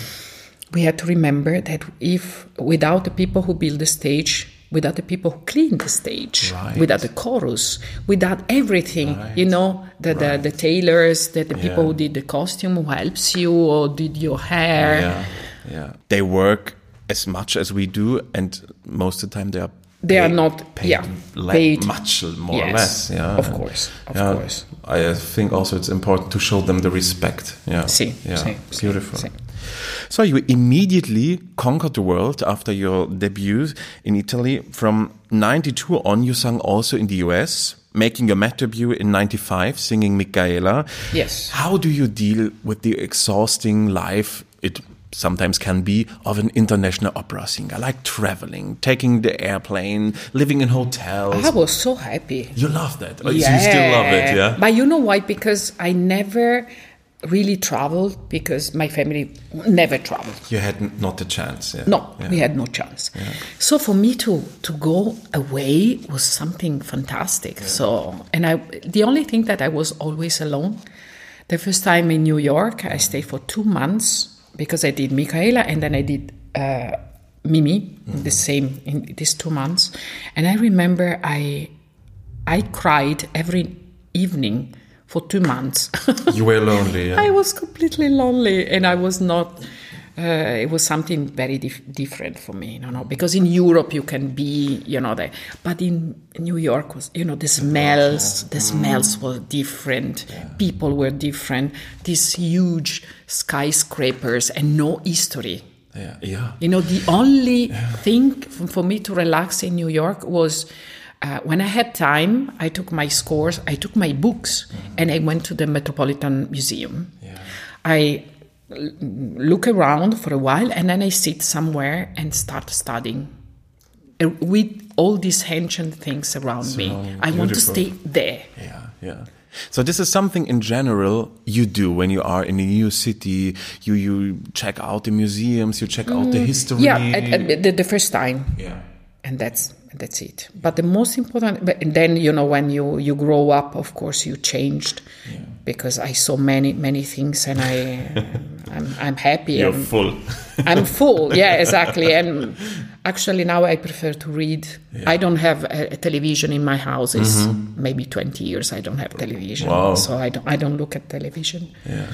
Speaker 2: we have to remember that if without the people who build the stage, without the people who clean the stage,
Speaker 1: Right.
Speaker 2: without the chorus, without everything, you know, the, the, the tailors, the, the people who did the costume, who helps you or did your hair.
Speaker 1: Yeah, yeah. They work as much as we do, and most of the time they are.
Speaker 2: They are not-
Speaker 1: paid,
Speaker 2: yeah,
Speaker 1: le-
Speaker 2: paid.
Speaker 1: much more or less. Yeah,
Speaker 2: of course, of
Speaker 1: yeah,
Speaker 2: course.
Speaker 1: I think also it's important to show them the respect. Yeah,
Speaker 2: Si,
Speaker 1: yeah,
Speaker 2: si, si,
Speaker 1: beautiful.
Speaker 2: si.
Speaker 1: So you immediately conquered the world after your debut in Italy. From '92 on, you sang also in the US, making your Met debut in '95, singing Michaela.
Speaker 2: Yes.
Speaker 1: How do you deal with the exhausting life it sometimes can be of an international opera singer, like traveling, taking the airplane, living in hotels?
Speaker 2: I was so happy.
Speaker 1: you love that. Oh, so you still love it, yeah?
Speaker 2: But you know why? Because I never really traveled because my family never traveled.
Speaker 1: You had not the chance. Yeah.
Speaker 2: No,
Speaker 1: Yeah.
Speaker 2: we had no chance. So for me to to go away was something fantastic. So and I the only thing that I was always alone. The first time in New York, I stayed for two months because I did Michaela and then I did uh, Mimi the same in these two months. And I remember I I cried every evening for two months.
Speaker 1: You were lonely. Yeah.
Speaker 2: I was completely lonely, and I was not. Uh, it was something very dif- different for me, you know, because in Europe you can be, you know, the, but in New York was, you know, the smells, the smells were different, people were different, these huge skyscrapers and no history.
Speaker 1: yeah. Yeah.
Speaker 2: You know, the only thing f- for me to relax in New York was uh, when I had time, I took my scores, I took my books, and I went to the Metropolitan Museum. I l- look around for a while, and then I sit somewhere and start studying. Uh, With all these ancient things around me, I want to stay there.
Speaker 1: Yeah, yeah. So this is something in general you do when you are in a new city. You you check out the museums, you check out the history.
Speaker 2: Mm, Yeah, at, at the, the first time.
Speaker 1: yeah.
Speaker 2: and that's that's it but the most important but and then you know when you you grow up of course you changed because i saw many many things and i i'm, I'm happy
Speaker 1: You're
Speaker 2: I'm,
Speaker 1: full.
Speaker 2: I'm full yeah exactly and actually now i prefer to read i don't have a, a television in my house it's maybe 20 years i don't have television
Speaker 1: Mm-hmm. Wow.
Speaker 2: so i don't i don't look at television
Speaker 1: yeah.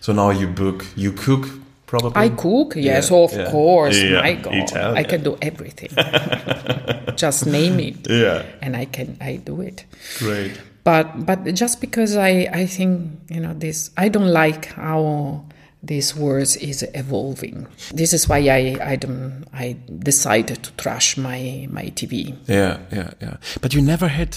Speaker 1: So now you book, you cook probably.
Speaker 2: I cook, yes,
Speaker 1: Yeah,
Speaker 2: of
Speaker 1: yeah.
Speaker 2: course.
Speaker 1: Yeah,
Speaker 2: My God,
Speaker 1: Italian.
Speaker 2: I can do everything. Just name it,
Speaker 1: Yeah.
Speaker 2: and I can I do it.
Speaker 1: Great.
Speaker 2: But but just because I I think you know this, I don't like how this words is evolving. This is why I I don't I decided to trash my my TV.
Speaker 1: Yeah, yeah, yeah. But you never had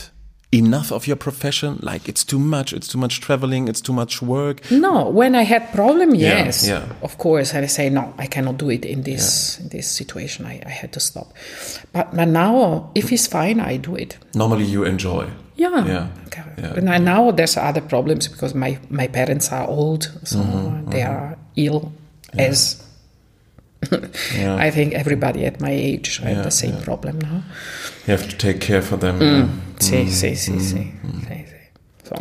Speaker 1: enough of your profession. Like it's too much. It's too much traveling. It's too much work.
Speaker 2: No, when I had problem, yes,
Speaker 1: yeah.
Speaker 2: of course, and I say no, I cannot do it in this in this situation. I, I had to stop. But, but now, if it's fine, I do it.
Speaker 1: Normally you enjoy.
Speaker 2: Yeah.
Speaker 1: Yeah.
Speaker 2: Okay.
Speaker 1: Yeah.
Speaker 2: But now- now there's other problems because my my parents are old, so
Speaker 1: Mm-hmm,
Speaker 2: they are ill. As I think everybody at my age have
Speaker 1: Yeah,
Speaker 2: the same
Speaker 1: yeah.
Speaker 2: problem now.
Speaker 1: You have to take care for them.
Speaker 2: Mm.
Speaker 1: yeah.
Speaker 2: So.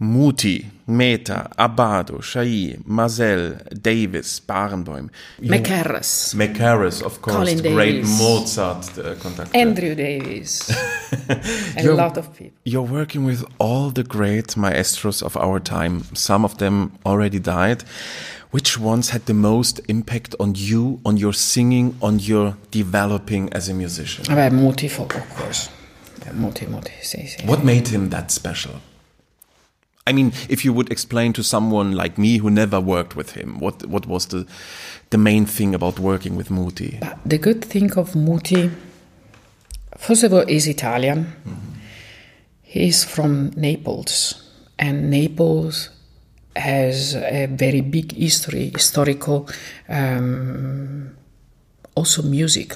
Speaker 1: Muti, Mehta, Abbado, Chailly, Maazel, Davis, Barenboim.
Speaker 2: Mackerras,
Speaker 1: Mackerras, of course,
Speaker 2: Colin
Speaker 1: great
Speaker 2: Davis.
Speaker 1: Mozart uh, conductor.
Speaker 2: Andrew Davis, a lot of people.
Speaker 1: You're working with all the great maestros of our time. Some of them already died. Which ones had the most impact on you, on your singing, on your developing as a musician?
Speaker 2: Muti, for, of course. Muti, Muti, sì, sì.
Speaker 1: What made him that special? I mean, if you would explain to someone like me who never worked with him, what what was the the main thing about working with Muti?
Speaker 2: But the good thing of Muti, first of all, is Italian. Mm-hmm. He's from Naples, and Naples has a very big history, historical, um, also music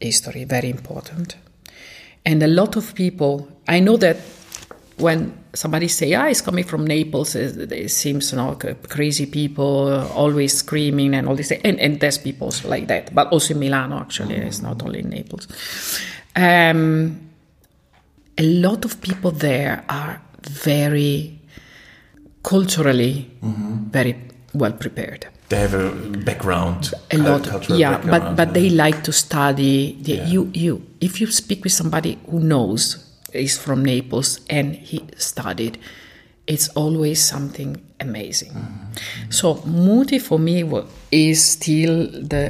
Speaker 2: history, very important. And a lot of people, I know that when somebody say, "Ah, it's coming from Naples," it, it seems you know crazy people uh, always screaming and all this, and and there's people like that, but also in Milano actually, it's not only in Naples. Um, a lot of people there are very culturally very well prepared
Speaker 1: They have a background.
Speaker 2: a lot
Speaker 1: cultural
Speaker 2: yeah but
Speaker 1: background,
Speaker 2: but
Speaker 1: yeah.
Speaker 2: they like to study the,
Speaker 1: Yeah.
Speaker 2: you you if you speak with somebody who knows is from naples and he studied it's always something amazing
Speaker 1: Mm-hmm.
Speaker 2: so muti for me is still the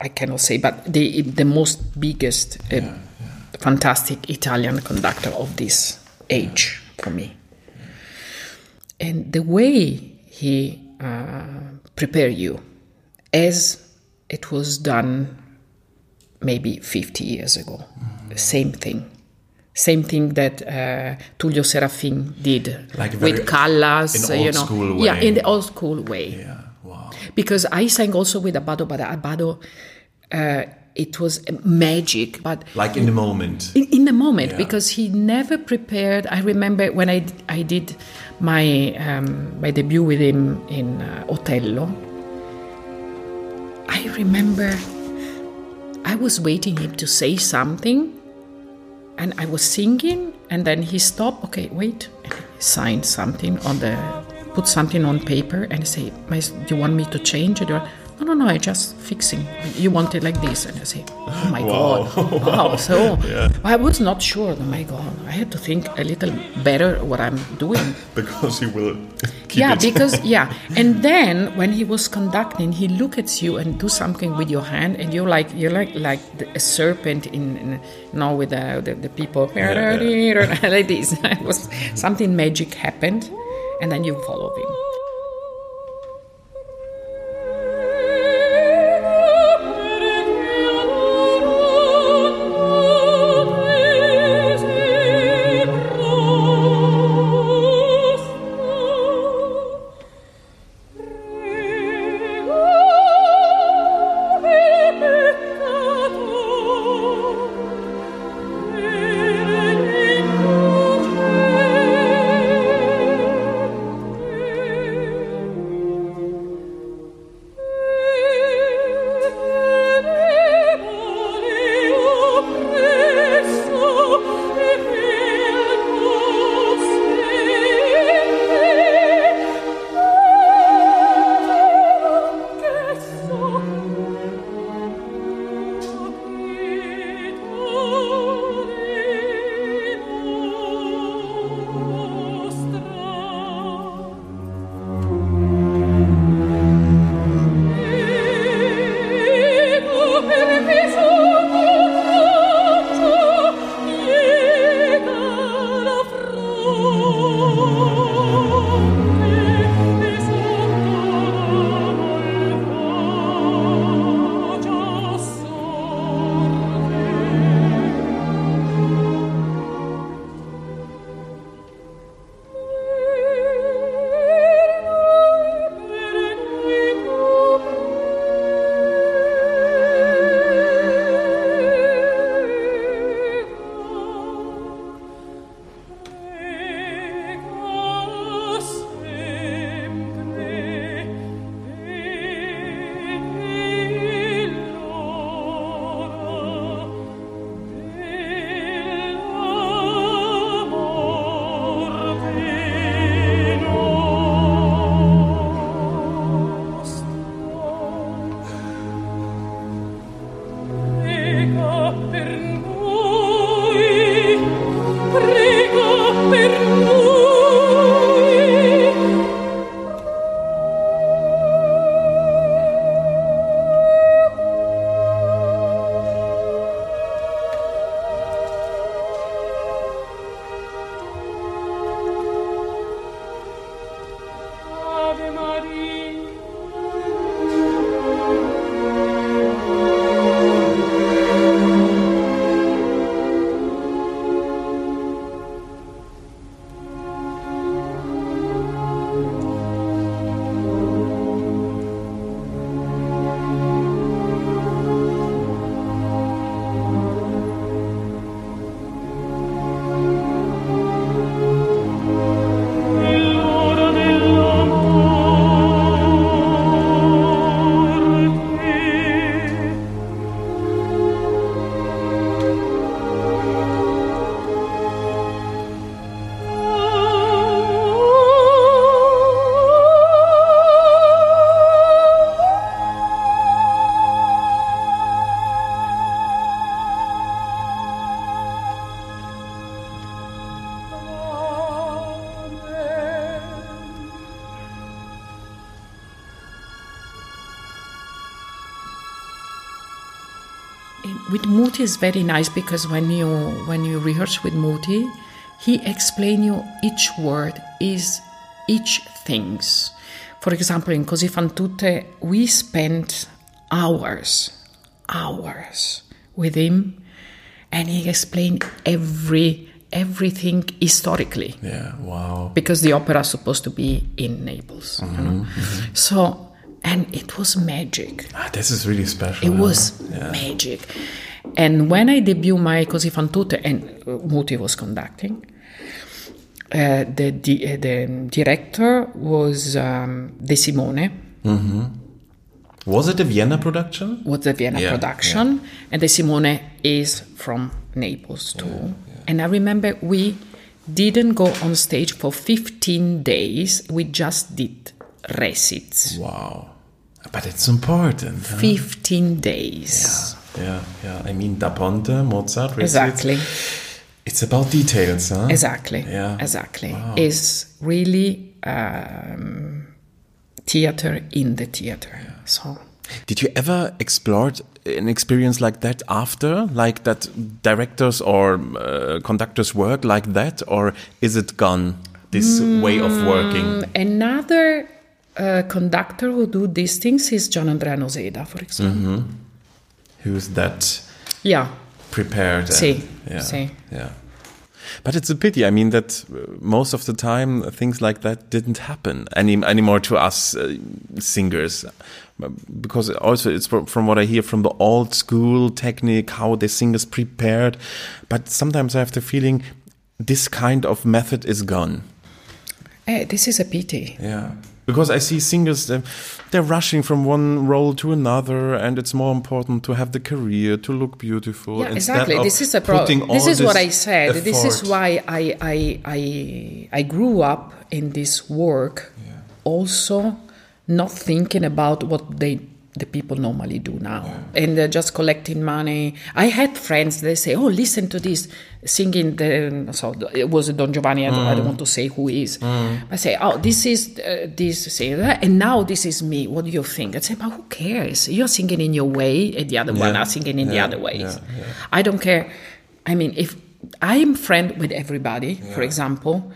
Speaker 2: i cannot say but the the most biggest uh, fantastic italian conductor of this age for me and the way he uh, prepare you as it was done maybe 50 years ago same thing same thing that uh, Tullio Serafin did
Speaker 1: Like very-
Speaker 2: with Callas,
Speaker 1: in
Speaker 2: you know,
Speaker 1: school
Speaker 2: yeah, in the old school way
Speaker 1: Yeah, wow.
Speaker 2: because I sang also with Abbado, but Abbado, uh, it was magic, but
Speaker 1: Like in the moment.
Speaker 2: in, in the moment
Speaker 1: Yeah.
Speaker 2: because he never prepared. I remember when I I did my um, my debut with him in uh, Otello. I remember I was waiting him to say something, and I was singing, and then he stopped. Okay, wait, and he signed something on the put something on paper and say, "My- "Do you want me to change it?" No, no, no. I just fixing. You want it like this, and I say, "Oh my god, wow!" So I was not sure. Oh my god, I had to think a little better what I'm doing.
Speaker 1: Because he will keep
Speaker 2: yeah, because yeah, and then when he was conducting, he look at you and do something with your hand, and you're like you're like like the, a serpent in, in you know with the the, the people like this. it was something magic happened, and then you follow him. Is very nice because when you when you rehearse with Muti, he explain you each word is each things. For example, in Così fan tutte, we spent hours, hours with him, and he explained every everything historically
Speaker 1: Yeah. Wow.
Speaker 2: because the opera is supposed to be in Naples. You know? So, and it was magic.
Speaker 1: Ah, this is really special.
Speaker 2: It
Speaker 1: yeah.
Speaker 2: was magic. And when I debut my Così fan tutte, and Muti was conducting, uh, the, di- uh, the director was um, De Simone,
Speaker 1: Was it a Vienna production?
Speaker 2: was a Vienna
Speaker 1: Yeah,
Speaker 2: production, and De Simone is from Naples too. And I remember we didn't go on stage for 15 days, we just did recits.
Speaker 1: Wow. But it's important. huh?
Speaker 2: 15 days.
Speaker 1: Yeah, yeah. I mean, Da Ponte, Mozart. recits.
Speaker 2: Exactly.
Speaker 1: It's about details, huh?
Speaker 2: Exactly.
Speaker 1: Yeah.
Speaker 2: Exactly. Is really um, theater in the theater. So
Speaker 1: Did you ever explore an experience like that after, like that directors or uh, conductors work like that, or is it gone? This way of working.
Speaker 2: another uh, conductor who do these things is Gianandrea Noseda, for example.
Speaker 1: Who's that
Speaker 2: Yeah.
Speaker 1: prepared? and-
Speaker 2: Sì,
Speaker 1: yeah,
Speaker 2: sì.
Speaker 1: yeah. But it's a pity. I mean, that uh, most of the time things like that didn't happen any anymore to us uh, singers, because also it's from, what I hear from the old school technique how the singers prepared. But sometimes I have the feeling this kind of method is gone.
Speaker 2: Eh, this is a pity.
Speaker 1: Yeah. Because I see singers, they're, they're rushing from one role to another, and it's more important to have the career, to look beautiful.
Speaker 2: Yeah, exactly. This is a problem. This is what I said. This is why I I I I grew up in this work, also not thinking about what they the people normally do now, and they're just collecting money. I had friends. They say, "Oh, listen to this." Singing the so it was a Don Giovanni. I don't, I don't want to say who is. I say, "Oh, this is uh, this singer, and now this is me." What do you think? I say, "But who cares? You're singing in your way, and the other one
Speaker 1: Yeah.
Speaker 2: are singing in the other ways."
Speaker 1: yeah, yeah.
Speaker 2: I don't care. I mean, if I'm friend with everybody, for example,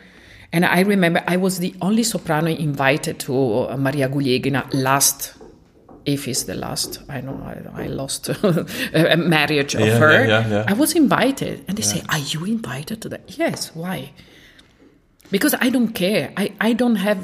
Speaker 2: and I remember I was the only soprano invited to uh, Maria Guglielmina last, if it's the last, I know I, I lost a marriage of
Speaker 1: Yeah,
Speaker 2: her.
Speaker 1: yeah, yeah.
Speaker 2: I was invited, and they say, "Are you invited to that?" Yes. Why? Because I don't care. I, I don't have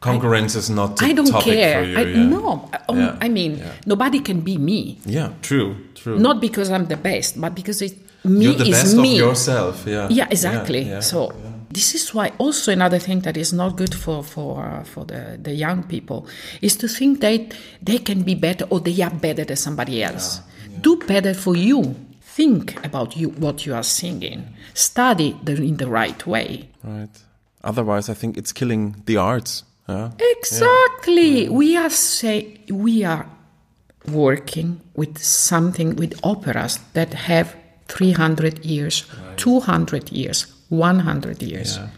Speaker 1: Concurrence is not
Speaker 2: I don't
Speaker 1: topic
Speaker 2: care.
Speaker 1: for you.
Speaker 2: I. No, I- um,
Speaker 1: Yeah,
Speaker 2: I mean, nobody can be me.
Speaker 1: Yeah, true, true.
Speaker 2: Not because I'm the best, but because it, me
Speaker 1: You're the
Speaker 2: is
Speaker 1: best
Speaker 2: me.
Speaker 1: of yourself. Yeah.
Speaker 2: Yeah, exactly. So this is why also another thing that is not good for for uh, for the the young people is to think that they can be better or they are better than somebody else. Do better for you. Think about you what you are singing. Study the, in the right way.
Speaker 1: right. Otherwise, I think it's killing the arts. Yeah.
Speaker 2: Exactly. We are say we are working with something with operas that have 300 years, 200 years, 100 years.
Speaker 1: Yeah.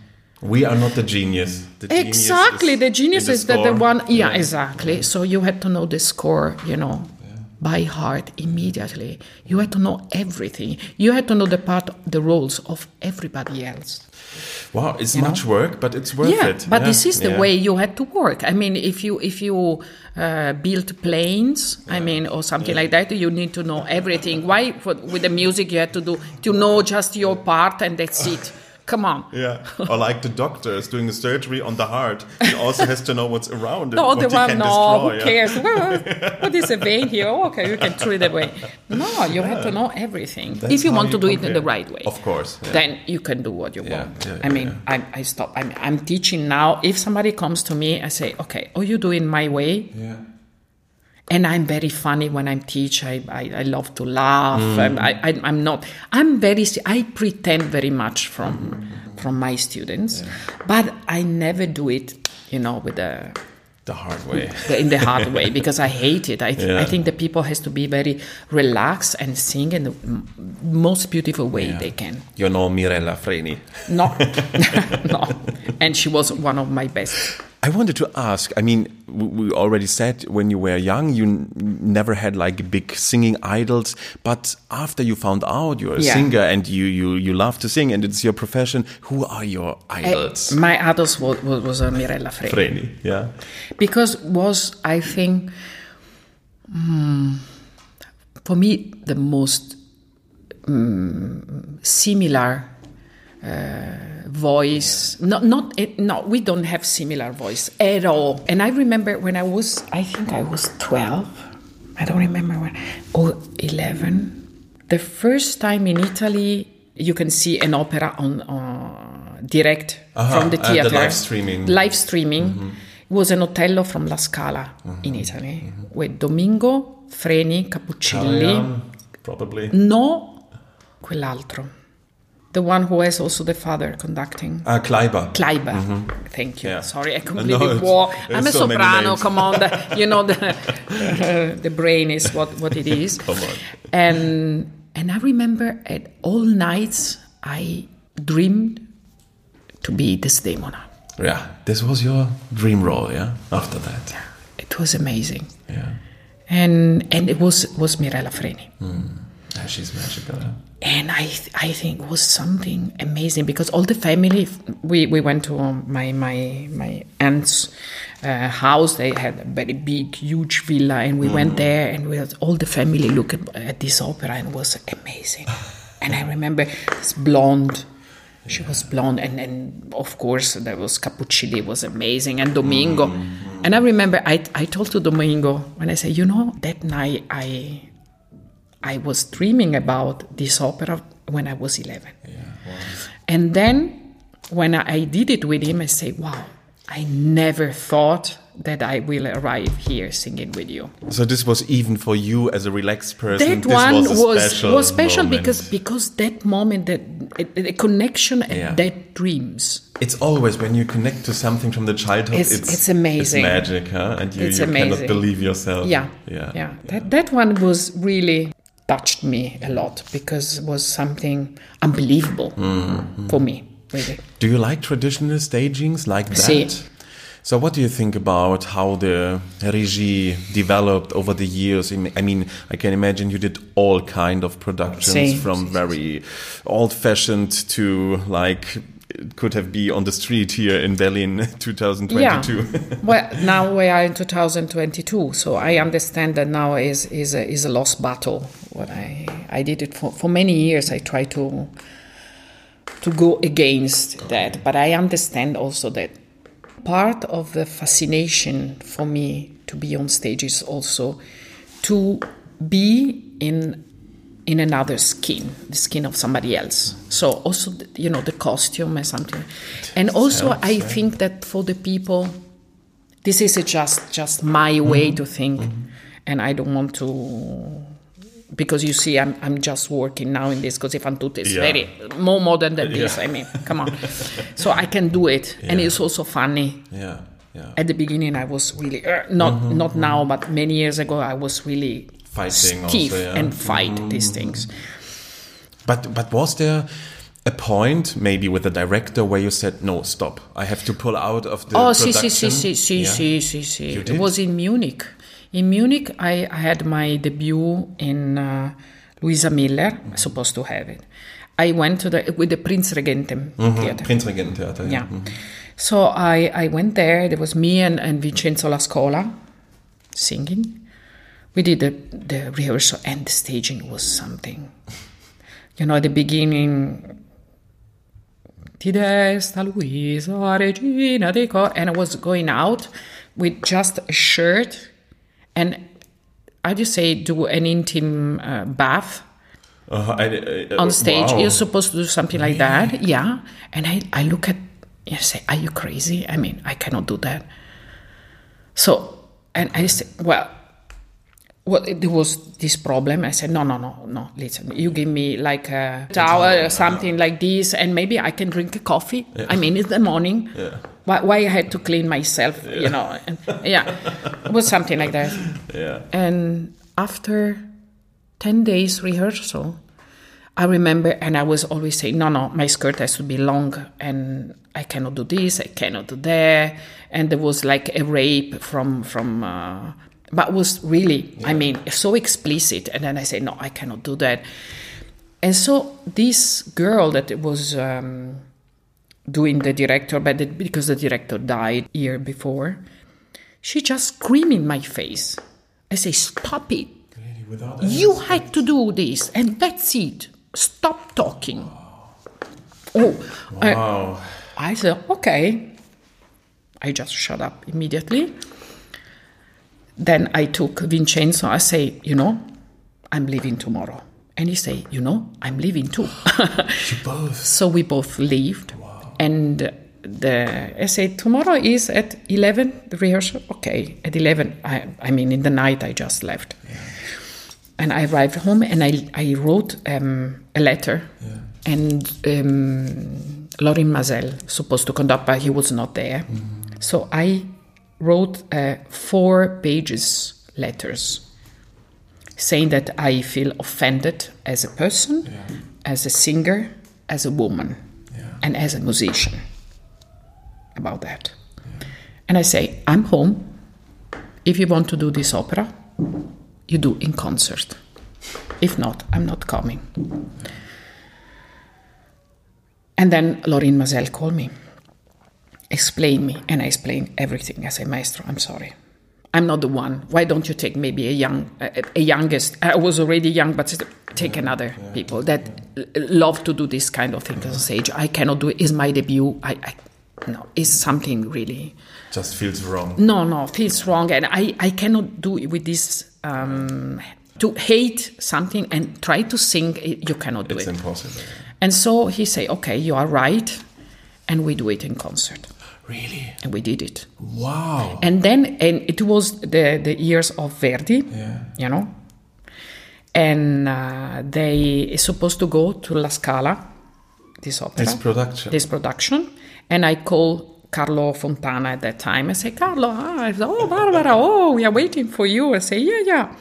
Speaker 1: We are not the genius. The genius
Speaker 2: Exactly. The genius is that the
Speaker 1: score.
Speaker 2: one. Yeah, exactly. So you had to know the score, you know, by heart immediately. You had to know everything. You had to know the part, the roles of everybody else.
Speaker 1: Wow, it's much work, but it's worth
Speaker 2: yeah,
Speaker 1: it.
Speaker 2: but
Speaker 1: Yeah,
Speaker 2: this is the
Speaker 1: yeah.
Speaker 2: way you had to work. I mean, if you if you uh, build planes, I mean, or something like that, you need to know everything. Why for, with the music you had to do to know just your part and that's it. Come on.
Speaker 1: Yeah, or like the doctor is doing a surgery on the heart. He also has to know what's around it.
Speaker 2: No,
Speaker 1: what
Speaker 2: the one,
Speaker 1: can
Speaker 2: no,
Speaker 1: destroy,
Speaker 2: who
Speaker 1: yeah.
Speaker 2: cares? Well, what is a vein here? Oh, okay, you can throw it away. No, you have to know everything.
Speaker 1: That's
Speaker 2: if you want to do it in the right way.
Speaker 1: Of course. yeah.
Speaker 2: then you can do what you
Speaker 1: Yeah,
Speaker 2: want.
Speaker 1: yeah,
Speaker 2: I
Speaker 1: yeah,
Speaker 2: mean, I, I stop. I'm, I'm teaching now. If somebody comes to me, I say, okay, are you doing my way.
Speaker 1: Yeah.
Speaker 2: And I'm very funny when I'm teach. I, I, I love to laugh.
Speaker 1: Mm.
Speaker 2: I'm, I, I'm not. I'm very. I pretend very much from from my students, but I never do it. You know, with the,
Speaker 1: The hard way.
Speaker 2: in the hard way because I hate it. I, th-
Speaker 1: Yeah.
Speaker 2: I think the people has to be very relaxed and sing in the m- most beautiful way
Speaker 1: Yeah.
Speaker 2: they can.
Speaker 1: You know Mirella Freni.
Speaker 2: No, no. And she was one of my best
Speaker 1: I wanted to ask. I mean, we already said when you were young, you never had like big singing idols. But after you found out you're a
Speaker 2: Yeah.
Speaker 1: singer and you, you you love to sing and it's your profession, who are your idols?
Speaker 2: my idols was, was, was uh, Mirella Freni.
Speaker 1: Vreni, yeah.
Speaker 2: because was I think mm, for me the most mm, similar uh, voice. Not not no, we don't have similar voice at all. And I remember when I was, I think I was twelve. I don't remember when or eleven. The first time in Italy, you can see an opera on uh, direct
Speaker 1: Uh-huh,
Speaker 2: from the theater.
Speaker 1: uh, the live streaming.
Speaker 2: Live streaming. It was an Otello from La Scala in Italy with Domingo, Freni, Cappuccilli.
Speaker 1: Probably.
Speaker 2: No, quell'altro. The one who has also the father conducting.
Speaker 1: Ah, Kleiber.
Speaker 2: Kleiber. Thank you.
Speaker 1: Yeah.
Speaker 2: Sorry, I
Speaker 1: No,
Speaker 2: completely
Speaker 1: it's-
Speaker 2: wore. I'm a
Speaker 1: so
Speaker 2: soprano. Come on, the, you know the uh, the brain is what what it is.
Speaker 1: Come on.
Speaker 2: And and I remember at all nights I dreamed to be this Desdemona.
Speaker 1: Yeah, this was your dream role, yeah? After that. Yeah.
Speaker 2: It was amazing,
Speaker 1: Yeah.
Speaker 2: and and it was was Mirella Freni.
Speaker 1: Yeah, she's magical. yeah.
Speaker 2: And I th- I think it was something amazing because all the family we, we went to um, my my my aunt's uh, house. They had a very big huge villa and we went there and we had all the family look at, at this opera and it was amazing. And I remember this blonde she was blonde and, and of course there was Cappuccilli was amazing and Domingo. And I remember I, I told to Domingo when I said you know that night I I was dreaming about this opera when I was 11. And then when I did it with him, I say, wow, I never thought that I will arrive here singing with you.
Speaker 1: So this was even for you as a relaxed person.
Speaker 2: That
Speaker 1: this
Speaker 2: one
Speaker 1: was special
Speaker 2: was special
Speaker 1: moment.
Speaker 2: because because that moment that the connection and
Speaker 1: Yeah.
Speaker 2: that dreams.
Speaker 1: it's always when you connect to something from the childhood.
Speaker 2: It's- it's amazing.
Speaker 1: It's magic, huh? And you,
Speaker 2: It's
Speaker 1: you cannot believe yourself.
Speaker 2: Yeah,
Speaker 1: yeah,
Speaker 2: yeah. That that one was really touched me a lot because it was something unbelievable
Speaker 1: Mm-hmm.
Speaker 2: for me. Really.
Speaker 1: Do you like traditional stagings like that?
Speaker 2: Si.
Speaker 1: So, what do you think about how the regie developed over the years? I mean, I can imagine you did all kind of productions,
Speaker 2: Si,
Speaker 1: from very old-fashioned to like it could have been on the street here in Berlin, 2022.
Speaker 2: well, now we are in 2022, so I understand that now is is a, is a lost battle. What I I did it for for many years. I try to to go against that, but I understand also that part of the fascination for me to be on stage is also to be in in another skin, the skin of somebody else. So also, you know, the costume and something, and also
Speaker 1: helps,
Speaker 2: I think that for the people, this is a just just my way mm-hmm. to think, mm-hmm. and I don't want to. Because you see, I'm, I'm just working now in this fan tutte. It's
Speaker 1: Yeah.
Speaker 2: very more modern than this.
Speaker 1: Yeah.
Speaker 2: I mean, come on. So I can do it, and it's also funny.
Speaker 1: yeah, yeah.
Speaker 2: At the beginning, I was really uh, not mm-hmm, not mm-hmm. now, but many years ago, I was really
Speaker 1: Fighting also,
Speaker 2: stiff
Speaker 1: yeah.
Speaker 2: and fight these mm-hmm. things.
Speaker 1: But but was there a point, maybe with the director, where you said, "No, stop! I have to pull out of the
Speaker 2: Oh, sì,
Speaker 1: production"?
Speaker 2: sì, sì, sì, sì,
Speaker 1: Yeah.
Speaker 2: sì, sì, sì.
Speaker 1: You
Speaker 2: It was in Munich. In Munich, I, had my debut in uh, Luisa Miller. Supposed to have it. I went to the with the Prinz Regentem Theater.
Speaker 1: Prinzregententheater.
Speaker 2: Yeah.
Speaker 1: Mhm.
Speaker 2: So I, I went there. There was me and, and Vincenzo La Scola singing. We did the, the rehearsal and the staging was something. You know, at the beginning, Ti desta Luisa, regina dei cor, and I was going out with just a shirt and I just say do an intimate uh, bath
Speaker 1: Uh, I- I-
Speaker 2: on stage.
Speaker 1: wow.
Speaker 2: You're supposed to do something like that. Yeah. And I, I look at I say, Are you crazy? I mean, I cannot do that. So and I say, Well, well, there was this problem. I said, no, no, no, no. Listen, you give me like a towel or something like this, and maybe I can drink a coffee. I mean, it's the morning. Why, why I had to clean myself, you know? And, yeah, it was something like that.
Speaker 1: Yeah.
Speaker 2: And after 10 days rehearsal, I remember, and I was always saying, no, no, my skirt has to be long, and I cannot do this, I cannot do that, and there was like a rape from from, uh, but was really, I mean, so explicit, and then I say, no, I cannot do that, and so this girl that was um, doing the director, but the, because the director died year before, she just screamed in my face. I say, stop it.
Speaker 1: Without
Speaker 2: You had to do this, and that's it. Stop talking. Oh, I-
Speaker 1: Wow.
Speaker 2: I said, okay. I just shut up immediately. Then I took Vincenzo. I say, you know, I'm leaving tomorrow. And he say, you know, I'm leaving too.
Speaker 1: you Both.
Speaker 2: so we both left. And the I say tomorrow is at 11 the rehearsal. Okay, at 11. I, I mean, in the night I just left. And I arrived home and I, I wrote um, a letter. And um, Lorin Maazel supposed to conduct, but he was not there. So I wrote uh, four pages letters saying that I feel offended as a person, as a singer, as a woman, and as a musician about that. And I say, I'm home. If you want to do this opera, you do in concert. If not, I'm not coming. And then Lorin Maazel called me, explain me, and I explain everything. I say, Maestro, I'm sorry. I'm not the one. Why don't you take maybe a young, a, a youngest? I was already young, but take another people that l- love to do this kind of thing on stage. I cannot do it. It's my debut. I, I no, it's something really.
Speaker 1: Just feels wrong.
Speaker 2: No, no, feels wrong, and I, I cannot do it with this. Um, to hate something and try to sing, you cannot do
Speaker 1: It's
Speaker 2: it.
Speaker 1: impossible.
Speaker 2: And so he say, "Okay, you are right," and we do it in concert,
Speaker 1: Really?
Speaker 2: and we did it.
Speaker 1: Wow.
Speaker 2: And then, and it was the the years of Verdi,
Speaker 1: Yeah.
Speaker 2: you know, and uh, they is supposed to go to La Scala, this opera,
Speaker 1: This production.
Speaker 2: this production, and I call Carlo Fontana at that time. I say, Carlo, ah, say, oh Barbara, oh, we are waiting for you. I say, yeah, yeah,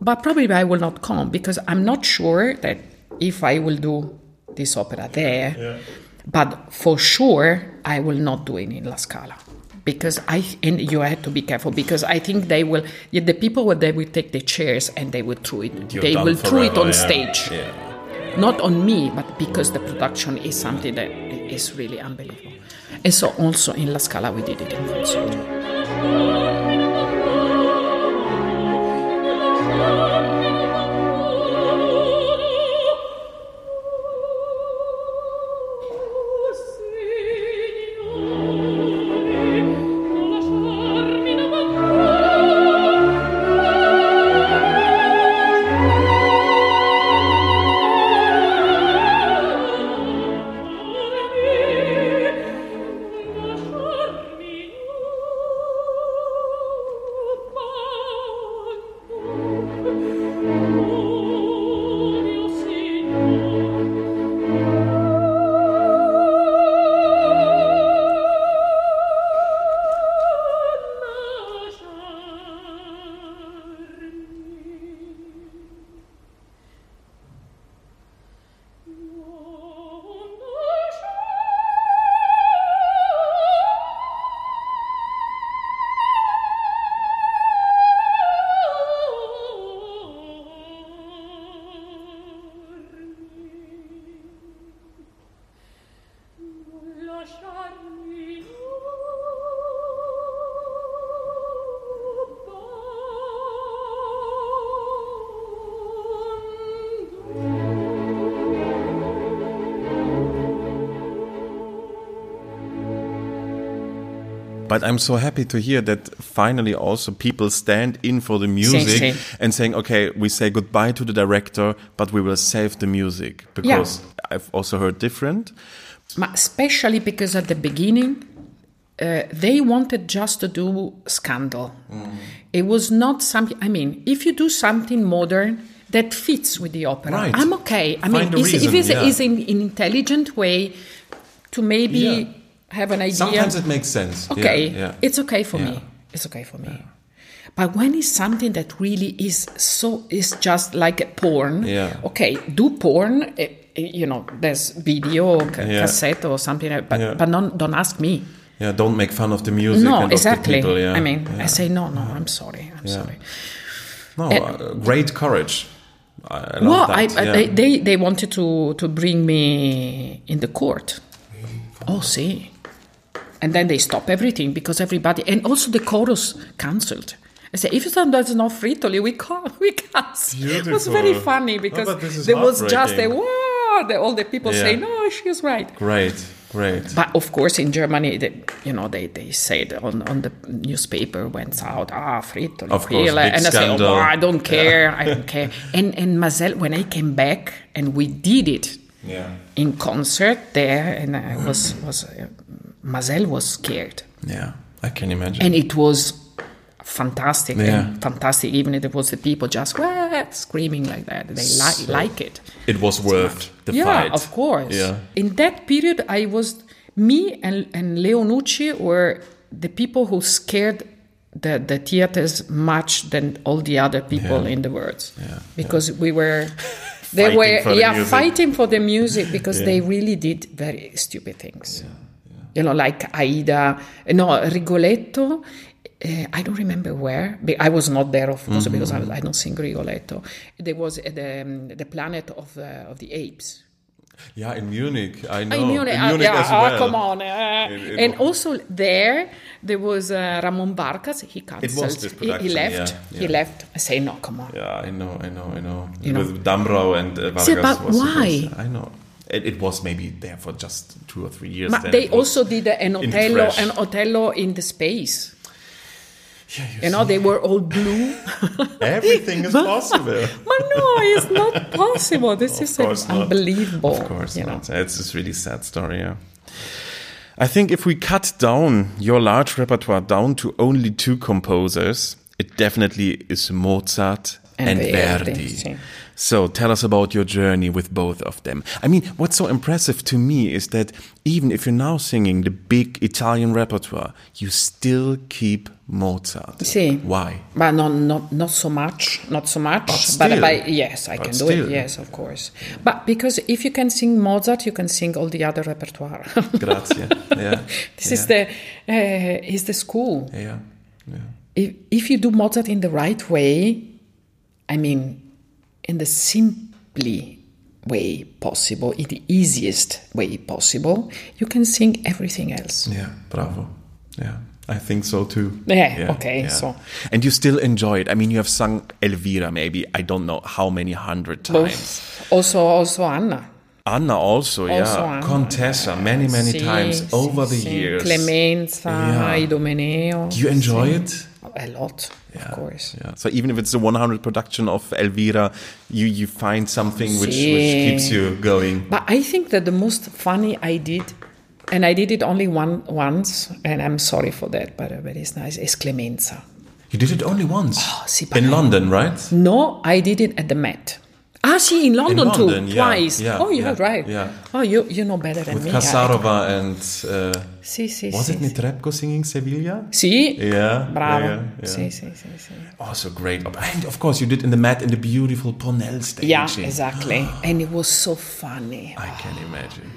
Speaker 2: but probably I will not come because I'm not sure that if I will do this opera there, but for sure I will not do it in La Scala. Because I and you have to be careful because I think they will the people will they will take the chairs and they will throw it
Speaker 1: You're
Speaker 2: they will throw it on
Speaker 1: yeah.
Speaker 2: stage
Speaker 1: Yeah.
Speaker 2: not on me, but because the production is something that is really unbelievable. And so also in La Scala we did it in concert.
Speaker 1: But I'm so happy to hear that finally also people stand in for the music and saying, okay, we say goodbye to the director, but we will save the music. Because I've also heard different.
Speaker 2: Especially because at the beginning uh, they wanted just to do scandal. It was not something. I mean, if you do something modern that fits with the opera,
Speaker 1: Right.
Speaker 2: I'm okay. I
Speaker 1: Find
Speaker 2: mean, if it's,
Speaker 1: yeah.
Speaker 2: is in an intelligent way to maybe
Speaker 1: Yeah.
Speaker 2: Have an idea.
Speaker 1: Sometimes it makes sense.
Speaker 2: Okay,
Speaker 1: yeah.
Speaker 2: it's okay for
Speaker 1: Yeah.
Speaker 2: me. It's okay for me. But when it's something that really is so is just like a porn.
Speaker 1: Yeah.
Speaker 2: Okay, do porn. eh, eh, You know, there's video, ca-
Speaker 1: Yeah.
Speaker 2: cassette or something, but
Speaker 1: Yeah.
Speaker 2: but don't don't ask me.
Speaker 1: Yeah, don't make fun of the music.
Speaker 2: no,
Speaker 1: and
Speaker 2: exactly.
Speaker 1: Of the people, yeah.
Speaker 2: I mean,
Speaker 1: yeah.
Speaker 2: I say no, no. I'm sorry. I'm
Speaker 1: Yeah.
Speaker 2: sorry.
Speaker 1: no, uh, great courage. I,
Speaker 2: Well, I,
Speaker 1: yeah.
Speaker 2: they, they they wanted to to bring me in the court. Oh, see. And then they stop everything because everybody and also the chorus cancelled. I say if there's no Frittoli, we can't. We can't. It was very funny
Speaker 1: Oh,
Speaker 2: because
Speaker 1: is
Speaker 2: there was just a wow. The, all the people
Speaker 1: Yeah.
Speaker 2: say no, she's right.
Speaker 1: great, great.
Speaker 2: But of course, in Germany, they, you know, they, they said on, on the newspaper went out, ah, Frittoli,
Speaker 1: Of course,
Speaker 2: and I said, oh, I don't care, I don't care. And and Maazel, when I came back and we did it
Speaker 1: yeah,
Speaker 2: in concert there, and I was was uh, Maazel was scared,
Speaker 1: yeah, I can imagine.
Speaker 2: and it was fantastic,
Speaker 1: Yeah.
Speaker 2: and fantastic. Even if it was the people just screaming like that, they li- like it.
Speaker 1: it was worth the
Speaker 2: yeah,
Speaker 1: fight.
Speaker 2: of course.
Speaker 1: Yeah.
Speaker 2: In that period, I was me and and Leo Nucci were the people who scared the the theaters much than all the other people
Speaker 1: Yeah.
Speaker 2: in the world.
Speaker 1: Yeah,
Speaker 2: Because we were. They were
Speaker 1: for the
Speaker 2: yeah fighting for the music because
Speaker 1: Yeah.
Speaker 2: they really did very stupid things. You know, like Aida, no Rigoletto. Uh, I don't remember where. I was not there, of course, because
Speaker 1: Mm-hmm.
Speaker 2: I, I don't sing Rigoletto. There was uh, the um, the planet of the of the apes.
Speaker 1: Yeah, in Munich, I know.
Speaker 2: In Munich,
Speaker 1: in
Speaker 2: uh, yeah,
Speaker 1: as
Speaker 2: ah,
Speaker 1: well.
Speaker 2: come on. uh,
Speaker 1: It- it
Speaker 2: and also there, there was uh, Ramon Vargas. He cancelled. He-
Speaker 1: production,
Speaker 2: he, left.
Speaker 1: yeah,
Speaker 2: He left. I say, no, come on.
Speaker 1: Yeah, I know, I know, I know.
Speaker 2: You know.
Speaker 1: With Damrau and uh, Vargas.
Speaker 2: See, but
Speaker 1: was
Speaker 2: why?
Speaker 1: supposed- I know. It, it was maybe there for just two or three years.
Speaker 2: But they also did an Otello, an Othello in the space.
Speaker 1: Yeah, you
Speaker 2: You know, they were all blue.
Speaker 1: everything is possible.
Speaker 2: but no, it's not possible. This is
Speaker 1: course not.
Speaker 2: unbelievable.
Speaker 1: Of course
Speaker 2: you know.
Speaker 1: not. It's just really sad story. Yeah. I think if we cut down your large repertoire down to only two composers, it definitely is Mozart and,
Speaker 2: And Verdi,
Speaker 1: Verdi. So tell us about your journey with both of them. I mean, what's so impressive to me is that even if you're now singing the big Italian repertoire, you still keep Mozart.
Speaker 2: Sì.
Speaker 1: Why?
Speaker 2: But not, not, not so much, not so much.
Speaker 1: But still.
Speaker 2: but yes, I
Speaker 1: But
Speaker 2: can do
Speaker 1: still.
Speaker 2: it. Yes, of course. But because if you can sing Mozart, you can sing all the other repertoire.
Speaker 1: Grazie. Yeah.
Speaker 2: this
Speaker 1: yeah.
Speaker 2: is the uh, is the school.
Speaker 1: Yeah. Yeah.
Speaker 2: If if you do Mozart in the right way, I mean, in the simply way possible, in the easiest way possible, you can sing everything else.
Speaker 1: Yeah, bravo. Yeah, I think so too.
Speaker 2: Yeah, okay, so-
Speaker 1: And you still enjoy it. I mean, you have sung Elvira maybe, I don't know how many hundred times.
Speaker 2: Also, also Anna.
Speaker 1: Anna also, yeah.
Speaker 2: Anna.
Speaker 1: Contessa, many, many
Speaker 2: Sì,
Speaker 1: times
Speaker 2: sì,
Speaker 1: over the
Speaker 2: sì.
Speaker 1: years.
Speaker 2: Clemenza,
Speaker 1: Yeah.
Speaker 2: Idomeneo.
Speaker 1: Do you enjoy it?
Speaker 2: A lot,
Speaker 1: Yeah,
Speaker 2: of course.
Speaker 1: Yeah. So even if it's the 100 production of Elvira, you, you find something which, which keeps you going.
Speaker 2: But I think that the most funny I did, and I did it only one once, and I'm sorry for that, but, uh, but it's nice, is Clemenza.
Speaker 1: You did it only once.
Speaker 2: sì,
Speaker 1: in London, right?
Speaker 2: No, I did it at the Met. Ah, see, in London,
Speaker 1: London,
Speaker 2: too,
Speaker 1: yeah,
Speaker 2: twice.
Speaker 1: yeah,
Speaker 2: oh, you're
Speaker 1: yeah,
Speaker 2: right.
Speaker 1: yeah.
Speaker 2: Oh, you you know better than
Speaker 1: With
Speaker 2: me.
Speaker 1: Kasarova and. Uh,
Speaker 2: Sì, sì,
Speaker 1: was
Speaker 2: sì.
Speaker 1: it Netrebko singing Servilia?
Speaker 2: Sì,
Speaker 1: Yeah.
Speaker 2: bravo.
Speaker 1: yeah, yeah.
Speaker 2: Sì, sì, sì, sì.
Speaker 1: Also great. And of course, you did in the Met in the beautiful Ponnelle stage.
Speaker 2: Yeah, exactly. And it was so funny.
Speaker 1: I can imagine.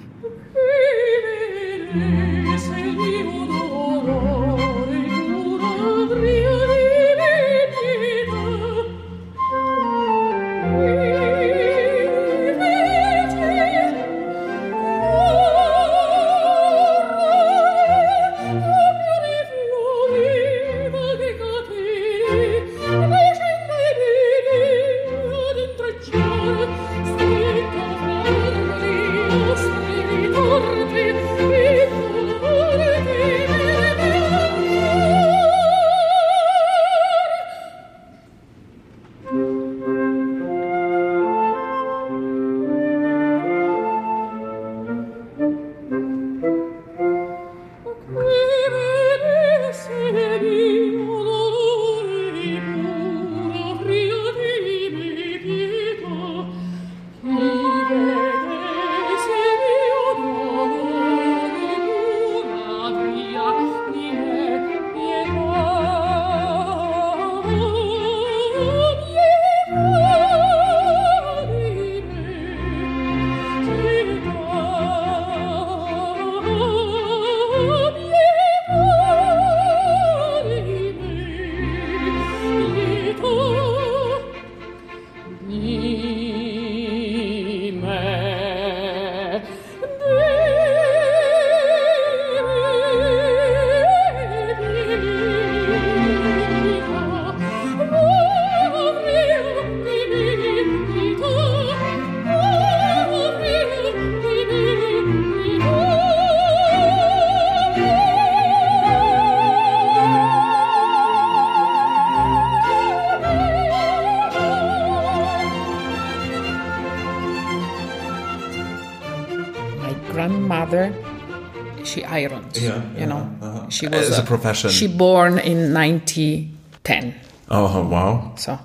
Speaker 2: She was
Speaker 1: As a profession.
Speaker 2: She born in 1910.
Speaker 1: Oh, wow.
Speaker 2: So,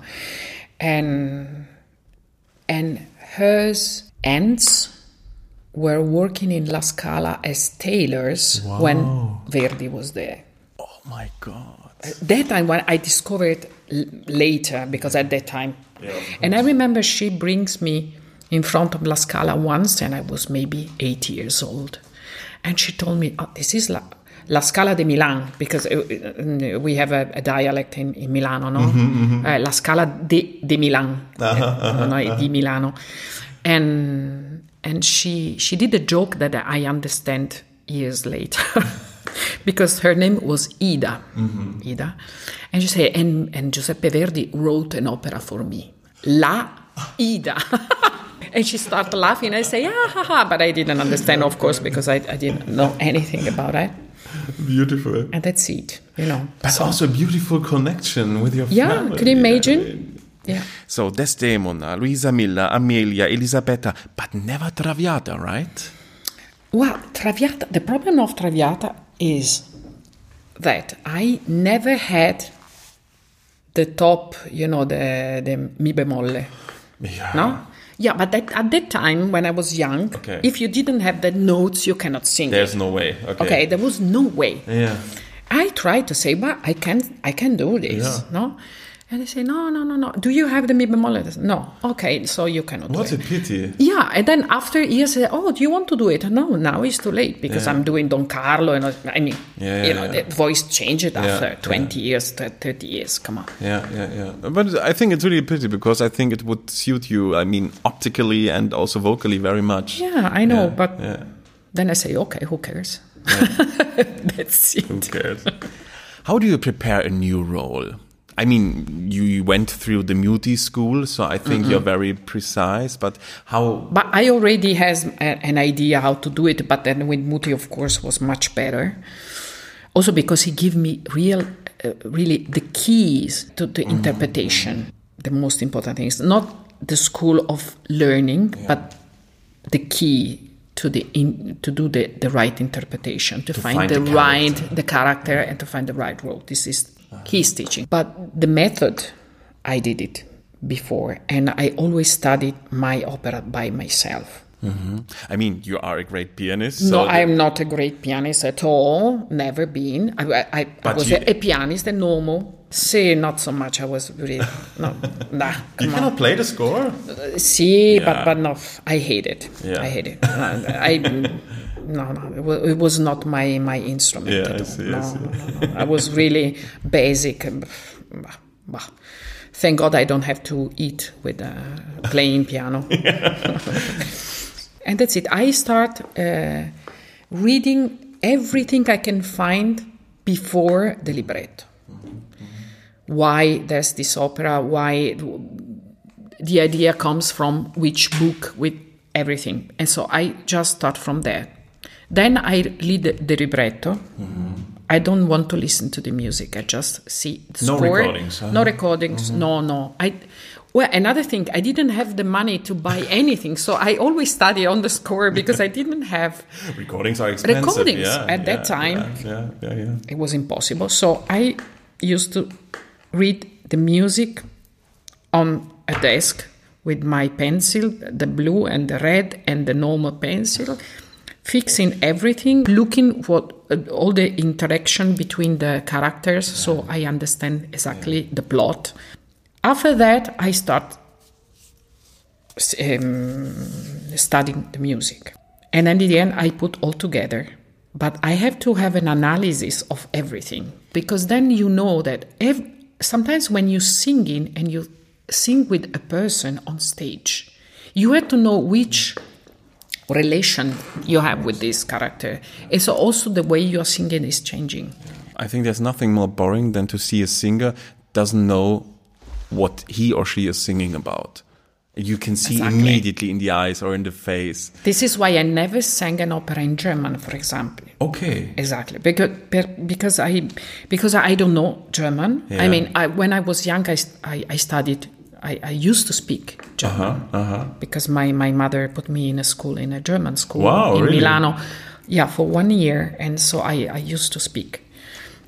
Speaker 2: and and hers aunts were working in La Scala as tailors when Verdi was there.
Speaker 1: Oh, my God.
Speaker 2: Uh, that time when I discovered later because at that time, and I remember she brings me in front of La Scala once, and I was maybe eight years old, and she told me, "Oh, this is La." La Scala di Milan, because uh, we have a, a dialect in, in Milano, no? Uh, La Scala di, di Milan, uh, no, no, di Milano, and and she she did a joke that I understand years later, because her name was Ida, Ida, and she said, and and Giuseppe Verdi wrote an opera for me, La Ida. And she started laughing. I say, ah, ha, ha. But I didn't understand, of course, because I, I didn't know anything about it.
Speaker 1: Beautiful.
Speaker 2: And that's it, you know.
Speaker 1: But
Speaker 2: So-
Speaker 1: also a beautiful connection with your
Speaker 2: yeah,
Speaker 1: family.
Speaker 2: could you imagine? Yeah.
Speaker 1: So Desdemona, Luisa Miller, Amelia, Elisabetta, but never Traviata, right?
Speaker 2: Well, Traviata, the problem of Traviata is that I never had the top, you know, the, the mi bemolle.
Speaker 1: Yeah.
Speaker 2: No? Yeah, but that, at that time when I was young,
Speaker 1: Okay.
Speaker 2: if you didn't have the notes, you cannot sing.
Speaker 1: There's no way. Okay.
Speaker 2: okay, there was no way.
Speaker 1: Yeah.
Speaker 2: I tried to say, but I can I can do this,
Speaker 1: Yeah.
Speaker 2: no? And they say, no, no, no, no. Do you have the mi bemolle? No. Okay, so you cannot
Speaker 1: What a
Speaker 2: it.
Speaker 1: pity.
Speaker 2: Yeah, and then after years, say, oh, do you want to do it? No, now it's too late because
Speaker 1: Yeah.
Speaker 2: I'm doing Don Carlo, and I mean,
Speaker 1: Yeah,
Speaker 2: you know,
Speaker 1: yeah.
Speaker 2: the voice changed after
Speaker 1: yeah.
Speaker 2: 20 years, 30 years. Come on.
Speaker 1: Yeah, yeah, yeah. But I think it's really a pity because I think it would suit you, I mean, optically and also vocally very much.
Speaker 2: Yeah, I know,
Speaker 1: Yeah,
Speaker 2: but
Speaker 1: yeah.
Speaker 2: then I say, okay, who cares? That's it.
Speaker 1: Who cares? How do you prepare a new role? I mean, you you went through the Muti school, so I think you're very precise. But how?
Speaker 2: But I already has a, an idea how to do it. But then with Muti, of course, was much better. Also because he gave me real, uh, really the keys to the interpretation. The most important thing is not the school of learning, but the key to the in, to do the, the right interpretation, to, find,
Speaker 1: find
Speaker 2: the,
Speaker 1: the
Speaker 2: right the character and to find the right role. This is his teaching. But the method, I did it before, and I always studied my opera by myself.
Speaker 1: I mean, you are a great pianist.
Speaker 2: no,
Speaker 1: so the-
Speaker 2: I'm not a great pianist at all. Never been. I, I, I was
Speaker 1: you-
Speaker 2: a, a pianist, a normal. See, not so much. I was really no, nah.
Speaker 1: You
Speaker 2: on.
Speaker 1: cannot play the score.
Speaker 2: See,
Speaker 1: Yeah.
Speaker 2: but but no, I hate it.
Speaker 1: Yeah.
Speaker 2: I hate it. Uh, I no no, it was, it was not my my instrument.
Speaker 1: Yeah,
Speaker 2: at
Speaker 1: I see, I see.
Speaker 2: no, no, no. I was really basic. and, bah, bah. Thank God I don't have to eat with uh, playing piano. and that's it. I start uh, reading everything I can find before the libretto. Why there's this opera? Why the idea comes from which book with everything. And so I just start from there. Then I read the, the libretto. Mm-hmm. I don't want to listen to the music. I just see the
Speaker 1: No
Speaker 2: score.
Speaker 1: recordings, huh?
Speaker 2: No recordings. Mm-hmm. No, no. I well, another thing, I didn't have the money to buy anything, so I always study on the score because I didn't have.
Speaker 1: Recordings are expensive.
Speaker 2: Recordings
Speaker 1: yeah,
Speaker 2: at that time.
Speaker 1: Yeah, yeah, yeah. yeah.
Speaker 2: It was impossible. So I used to read the music on a desk with my pencil, the blue and the red and the normal pencil, fixing everything, looking what uh, all the interaction between the characters, so I understand exactly the plot. After that, I start um, studying the music, and then in the end, I put all together. But I have to have an analysis of everything because then you know that ev- sometimes when you're singing and you sing with a person on stage, you have to know which relation you have with this character. And so also the way you're singing is changing.
Speaker 1: I think there's nothing more boring than to see a singer doesn't know what he or she is singing about. You can see
Speaker 2: Exactly.
Speaker 1: immediately in the eyes or in the face.
Speaker 2: This is why I never sang an opera in German, for example.
Speaker 1: Okay.
Speaker 2: Exactly, because because I because I don't know German.
Speaker 1: Yeah.
Speaker 2: I mean, I, when I was young, I, I, I studied. I, I, used to speak German
Speaker 1: Uh-huh.
Speaker 2: because my, my mother put me in a school, in a German school
Speaker 1: Wow,
Speaker 2: in
Speaker 1: really?
Speaker 2: Milano. Yeah, for one year. And so I, I used to speak.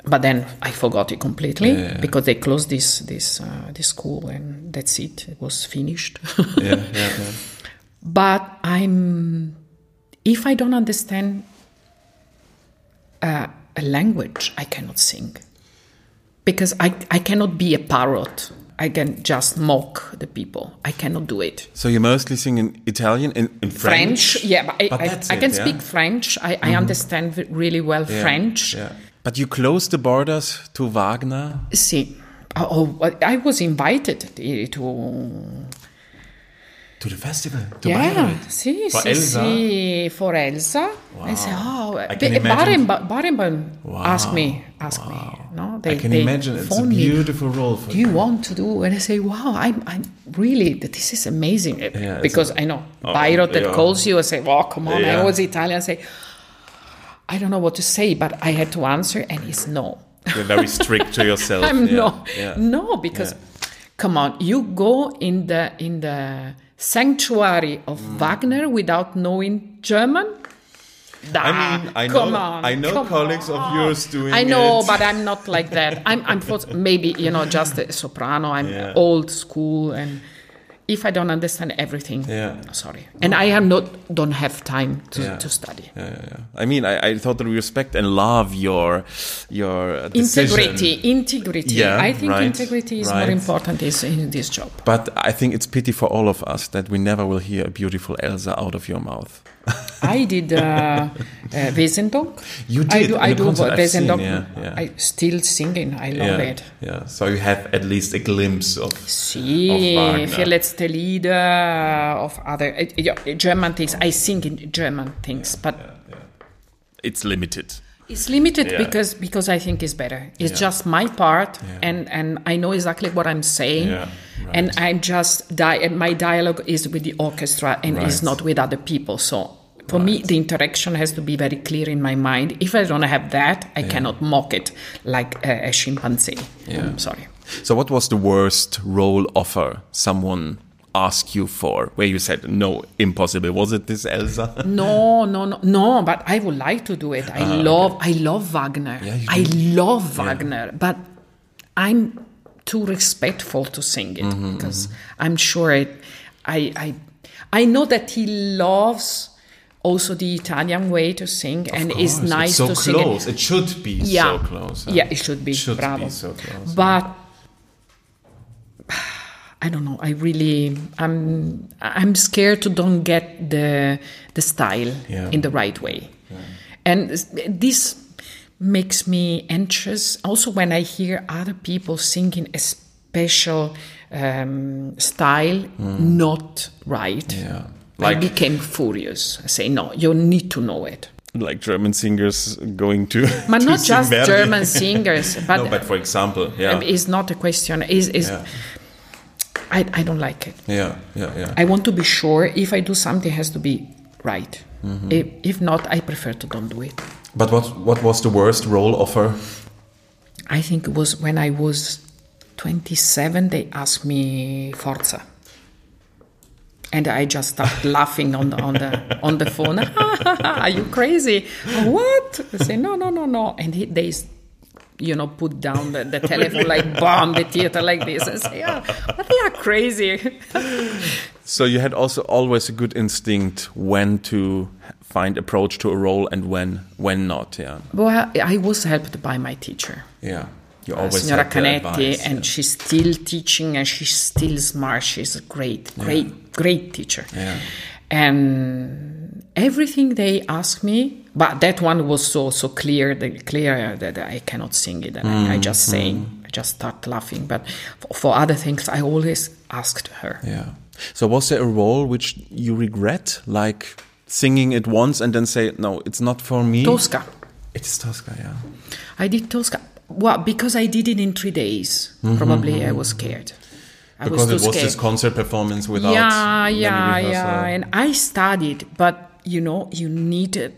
Speaker 2: But then I forgot it completely
Speaker 1: Yeah,
Speaker 2: because they closed this this uh, this school and that's it. It was finished.
Speaker 1: Yeah, yeah, yeah.
Speaker 2: but I'm if I don't understand uh, a language, I cannot sing because I I cannot be a parrot. I can just mock the people. I cannot do it.
Speaker 1: So you mostly sing in Italian, in, in French?
Speaker 2: French, yeah, but I,
Speaker 1: But
Speaker 2: I, I
Speaker 1: it,
Speaker 2: can
Speaker 1: yeah? Mm-hmm.
Speaker 2: speak French. I, I understand really well
Speaker 1: Yeah,
Speaker 2: French.
Speaker 1: Yeah. But you closed the borders to Wagner?
Speaker 2: See, oh, oh, I was invited to
Speaker 1: To the festival? To
Speaker 2: Yeah, sì,
Speaker 1: For
Speaker 2: sì,
Speaker 1: Elsa?
Speaker 2: for Elsa. I say, oh,
Speaker 1: I
Speaker 2: Ba-
Speaker 1: can imagine-
Speaker 2: Barenboim
Speaker 1: Wow,
Speaker 2: asked me, asked me, no?
Speaker 1: I can
Speaker 2: they
Speaker 1: imagine it's a
Speaker 2: phoned me,
Speaker 1: beautiful role for
Speaker 2: Do you want to do? And I say, wow, I'm, I'm really, this is amazing.
Speaker 1: it's
Speaker 2: because
Speaker 1: a-
Speaker 2: I know,
Speaker 1: Oh,
Speaker 2: Bayreuth that
Speaker 1: yeah.
Speaker 2: calls you, and say, oh, come on,
Speaker 1: Yeah.
Speaker 2: I was Italian. I say, I don't know what to say, but I had to answer, and it's no.
Speaker 1: You're very strict to yourself.
Speaker 2: I'm
Speaker 1: yeah.
Speaker 2: no,
Speaker 1: Yeah.
Speaker 2: no, because come on, you go in the in the sanctuary of
Speaker 1: Mm.
Speaker 2: Wagner without knowing German.
Speaker 1: I mean, I
Speaker 2: come
Speaker 1: know-
Speaker 2: on,
Speaker 1: I know colleagues of yours doing
Speaker 2: I know,
Speaker 1: it.
Speaker 2: but I'm not like that. I'm, I'm maybe you know just a soprano. I'm
Speaker 1: Yeah.
Speaker 2: old school, and if I don't understand everything,
Speaker 1: Yeah.
Speaker 2: sorry. And I am not don't have time to,
Speaker 1: Yeah.
Speaker 2: to study.
Speaker 1: Yeah, yeah, yeah. I mean, I, I totally respect and love your your decision.
Speaker 2: Integrity, integrity.
Speaker 1: Yeah,
Speaker 2: I think
Speaker 1: right,
Speaker 2: integrity is more important is in this job.
Speaker 1: But I think it's pity for all of us that we never will hear a beautiful Elsa out of your mouth.
Speaker 2: I did uh, uh, Wesendonck.
Speaker 1: You
Speaker 2: I
Speaker 1: did,
Speaker 2: do. I do
Speaker 1: I've seen, yeah, yeah.
Speaker 2: I still singing. I love
Speaker 1: yeah,
Speaker 2: it.
Speaker 1: yeah. So you have at least a glimpse of.
Speaker 2: Sì,
Speaker 1: Of. Vier
Speaker 2: letzte Lieder of other uh, German things. I sing in German things, but
Speaker 1: It's limited.
Speaker 2: It's limited
Speaker 1: Yeah.
Speaker 2: because because I think it's better. It's
Speaker 1: Yeah.
Speaker 2: just my part,
Speaker 1: Yeah.
Speaker 2: and and I know exactly what I'm saying.
Speaker 1: Right.
Speaker 2: And I'm just di- and my dialogue is with the orchestra and is
Speaker 1: Right.
Speaker 2: not with other people. So for me, the interaction has to be very clear in my mind. If I don't have that, I cannot mock it like a, a chimpanzee.
Speaker 1: Yeah.
Speaker 2: I'm sorry.
Speaker 1: So, what was the worst role offer someone asked you for, where you said no, impossible? Was it this Elsa?
Speaker 2: No, no, no, no. But I would like to do it. I love, I love Wagner.
Speaker 1: Ah, Yeah,
Speaker 2: I love Wagner, but I'm too respectful to sing it
Speaker 1: Mm-hmm,
Speaker 2: because I'm sure it. I, I, I know that he loves also the Italian way to sing, and it's
Speaker 1: course,
Speaker 2: nice
Speaker 1: so
Speaker 2: to sing
Speaker 1: close.
Speaker 2: it.
Speaker 1: It should be
Speaker 2: Yeah,
Speaker 1: so close. huh?
Speaker 2: yeah, it should be.
Speaker 1: Should
Speaker 2: Bravo.
Speaker 1: be so close.
Speaker 2: But I don't know. I really, I'm, I'm scared to don't get the the style
Speaker 1: Yeah.
Speaker 2: in the right way, and this makes me anxious. Also, when I hear other people singing a special um, style not right.
Speaker 1: Yeah.
Speaker 2: I became furious. I say, no, you need to know it.
Speaker 1: like German singers going to.
Speaker 2: But
Speaker 1: to
Speaker 2: not just
Speaker 1: Verdi.
Speaker 2: German singers, but,
Speaker 1: no, but for example, yeah,
Speaker 2: it's not a question. Is is
Speaker 1: Yeah.
Speaker 2: I, I don't like it.
Speaker 1: yeah, yeah, yeah.
Speaker 2: I want to be sure if I do something, it has to be right.
Speaker 1: Mm-hmm.
Speaker 2: If, if not, I prefer to don't do it.
Speaker 1: But what what was the worst role offer?
Speaker 2: I think it was when I was 27, they asked me Forza. And I just started laughing on the, on the, on the phone. Are you crazy? What? I say, no, no, no, no. And he, they, you know, put down the, the telephone, like bomb the theater like this. And say, yeah, but they are crazy.
Speaker 1: So you had also always a good instinct when to find approach to a role and when when not. Yeah,
Speaker 2: Well, I was helped by my teacher.
Speaker 1: yeah. You
Speaker 2: uh,
Speaker 1: always
Speaker 2: Signora Canetti, and
Speaker 1: yeah.
Speaker 2: she's still teaching and she's still smart. She's a great, great, great teacher.
Speaker 1: Yeah.
Speaker 2: And everything they ask me, but that one was so so clear, the, clear that I cannot sing it, and I, I
Speaker 1: Mm,
Speaker 2: just saying, I just start laughing. But for, for other things, I always asked her.
Speaker 1: Yeah. So was there a role which you regret, like singing it once and then say, no, it's not for me?
Speaker 2: Tosca.
Speaker 1: It's Tosca, yeah.
Speaker 2: I did Tosca. Well, because I did it in three days. Probably I was scared. I
Speaker 1: Mm-hmm, Because
Speaker 2: too
Speaker 1: it was
Speaker 2: scared.
Speaker 1: this concert performance without
Speaker 2: yeah yeah yeah and i studied but you know you need it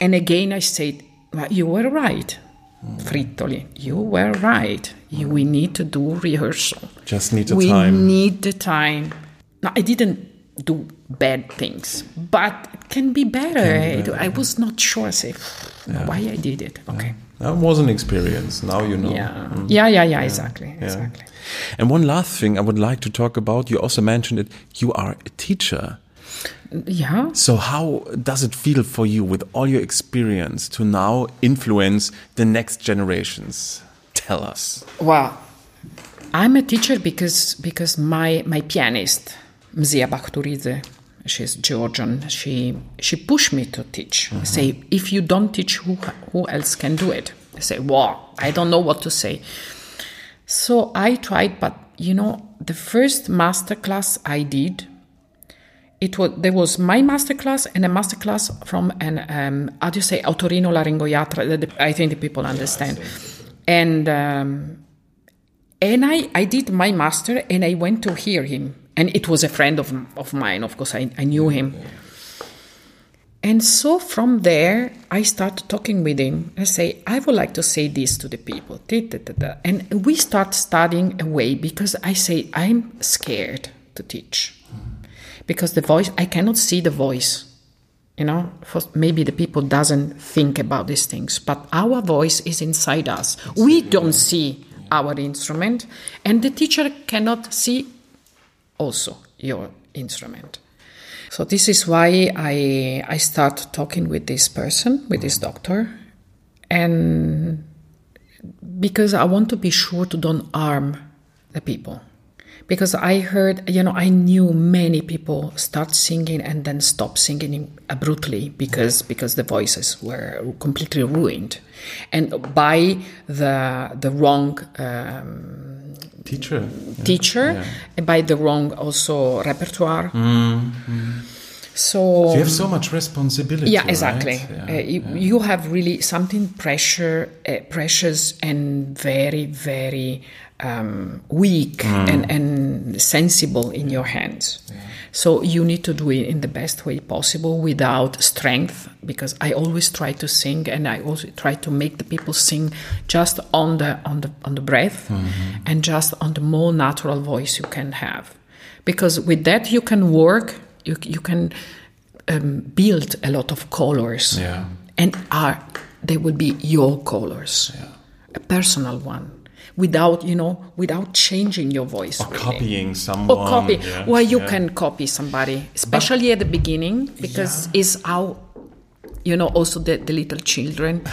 Speaker 2: and again i said well, you were right Frittoli, you were right. You, we need to do rehearsal.
Speaker 1: Just need the
Speaker 2: we
Speaker 1: time.
Speaker 2: need the time. No, I didn't do bad things, but it can be better. I, I was not sure. I say, why I did it. Okay.
Speaker 1: That was an experience. Now you know.
Speaker 2: Yeah. Mm. Yeah, yeah, yeah, exactly. Exactly.
Speaker 1: And one last thing I would like to talk about. You also mentioned it. You are a teacher.
Speaker 2: Yeah.
Speaker 1: So how does it feel for you, with all your experience, to now influence the next generations? Tell us.
Speaker 2: Well, I'm a teacher because because my my pianist Mzia Bakhturidze, she's Georgian. She she pushed me to teach. Mm-hmm. Say if you don't teach, who who else can do it? I say, wow, I don't know what to say. So I tried, but you know, the first master class I did, it was there was my master class and a master class from an um, how do you say otorino the- I think the people understand. And um, and I, I did my master and I went to hear him. And it was a friend of, of mine, of course, I, I knew him. And so from there, I start talking with him. I say, I would like to say this to the people. And we start studying away because I say, I'm scared to teach. Because the voice, I cannot see the voice. You know, maybe the people doesn't think about these things, but our voice is inside us. We don't see our instrument, and the teacher cannot see also your instrument. So this is why I I start talking with this person, with this doctor, and because I want to be sure to don't harm the people. Because I heard, you know, I knew many people start singing and then stop singing abruptly because because the voices were completely ruined, and by the the wrong um,
Speaker 1: Teacher.
Speaker 2: teacher, and by the wrong also repertoire. So
Speaker 1: You have so much responsibility.
Speaker 2: yeah,
Speaker 1: right?
Speaker 2: exactly.
Speaker 1: Yeah,
Speaker 2: Uh, you, you have really something pressure, uh, precious and very, very um, weak and, and sensible in your hands. So you need to do it in the best way possible without strength, because I always try to sing, and I also try to make the people sing just on the on the on the breath, and just on the more natural voice you can have, because with that you can work, you you can um, build a lot of colors
Speaker 1: Yeah.
Speaker 2: and are they will be your colors. A personal one without you know without changing your voice really.
Speaker 1: Copying someone.
Speaker 2: or copy
Speaker 1: yes,
Speaker 2: well you
Speaker 1: yeah.
Speaker 2: can copy somebody especially at the beginning because it's how you know also the, the little children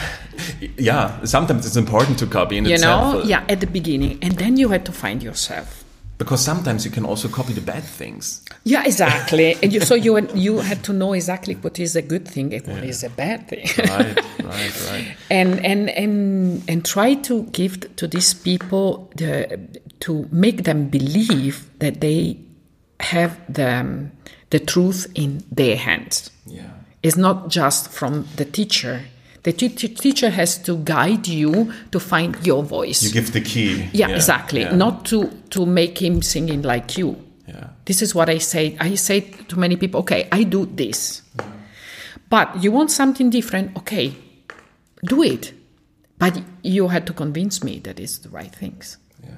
Speaker 1: Yeah, sometimes it's important to copy in
Speaker 2: you
Speaker 1: itself.
Speaker 2: know yeah at the beginning and then you had to find yourself
Speaker 1: Because sometimes you can also copy the bad things.
Speaker 2: yeah exactly and you, so you you had to know exactly what is a good thing and what is a bad thing
Speaker 1: Right, right, right.
Speaker 2: and and and and try to give to these people the to make them believe that they have the um, the truth in their hands.
Speaker 1: Yeah.
Speaker 2: It's not just from the teacher. The te- teacher has to guide you to find your voice.
Speaker 1: You give the key.
Speaker 2: yeah, exactly.
Speaker 1: yeah.
Speaker 2: Not to to make him singing like you.
Speaker 1: Yeah.
Speaker 2: This is what I say. I say to many people, okay, I do this. But you want something different, okay, do it. But you had to convince me that it's the right things. Yeah.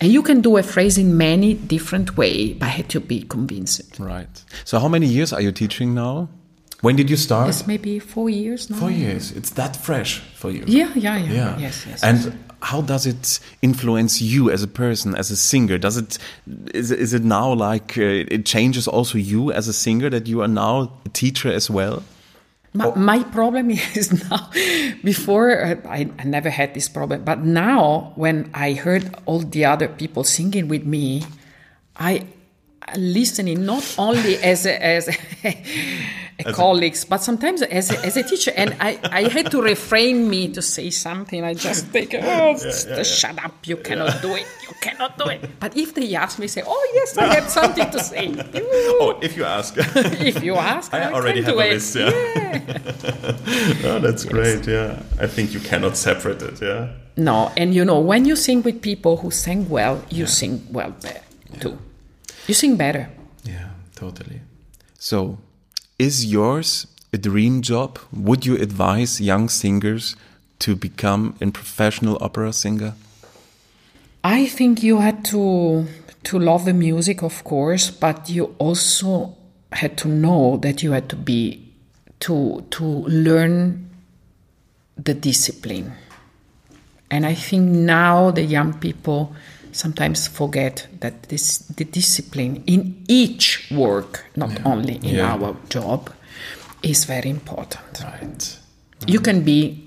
Speaker 2: And you can do a phrase in many different way, but I had to be convinced.
Speaker 1: Right. So how many years are you teaching now? When did you start?
Speaker 2: It's maybe four years now.
Speaker 1: Four years. It's that fresh for you.
Speaker 2: Yeah, yeah, yeah.
Speaker 1: Yeah.
Speaker 2: Yes, yes.
Speaker 1: And
Speaker 2: yes.
Speaker 1: how does it influence you as a person, as a singer? Does it is it, is it now like uh, it changes also you as a singer that you are now a teacher as well?
Speaker 2: My, my problem is now, before uh, I, I never had this problem, but now when I heard all the other people singing with me, I I listening not only as a, as a, a colleagues, but sometimes as a, as a teacher, and I, I had to refrain me to say something. I just think, oh, shut up, you cannot do it, you cannot do it. But if they ask me, say, oh yes, I have something to say.
Speaker 1: Oh, if you ask.
Speaker 2: if you ask,
Speaker 1: I
Speaker 2: I,
Speaker 1: already have a list, yeah. oh, that's great. Yeah, I think you cannot separate it. Yeah.
Speaker 2: No, and you know, when you sing with people who sing well, you sing well too. You sing better.
Speaker 1: Yeah, totally. So, is yours a dream job? Would you advise young singers to become a professional opera singer?
Speaker 2: I think you had to to love the music, of course, but you also had to know that you had to be to to learn the discipline. And I think now the young people sometimes forget that this the discipline in each work, not only in
Speaker 1: Yeah.
Speaker 2: our job, is very important.
Speaker 1: Right.
Speaker 2: You mm-hmm. can be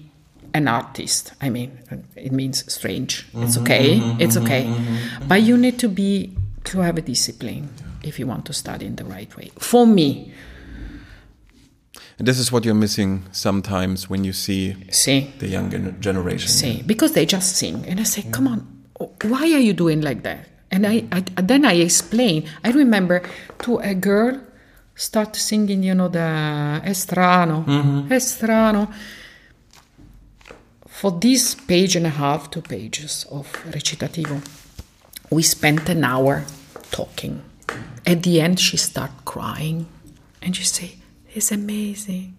Speaker 2: an artist. I mean, it means strange. It's mm-hmm, okay. Mm-hmm, it's okay. But you need to be to have a discipline if you want to study in the right way. For me,
Speaker 1: And this is what you're missing sometimes when you see
Speaker 2: see,
Speaker 1: the younger generation.
Speaker 2: see, because they just sing, and I say, mm. "Come on, why are you doing like that?" And I, I then I explain. I remember to a girl start singing, you know, the È strano, mm-hmm. È strano. For this page and a half, two pages of recitativo, we spent an hour talking. At the end, she start crying, and she say, "It's amazing.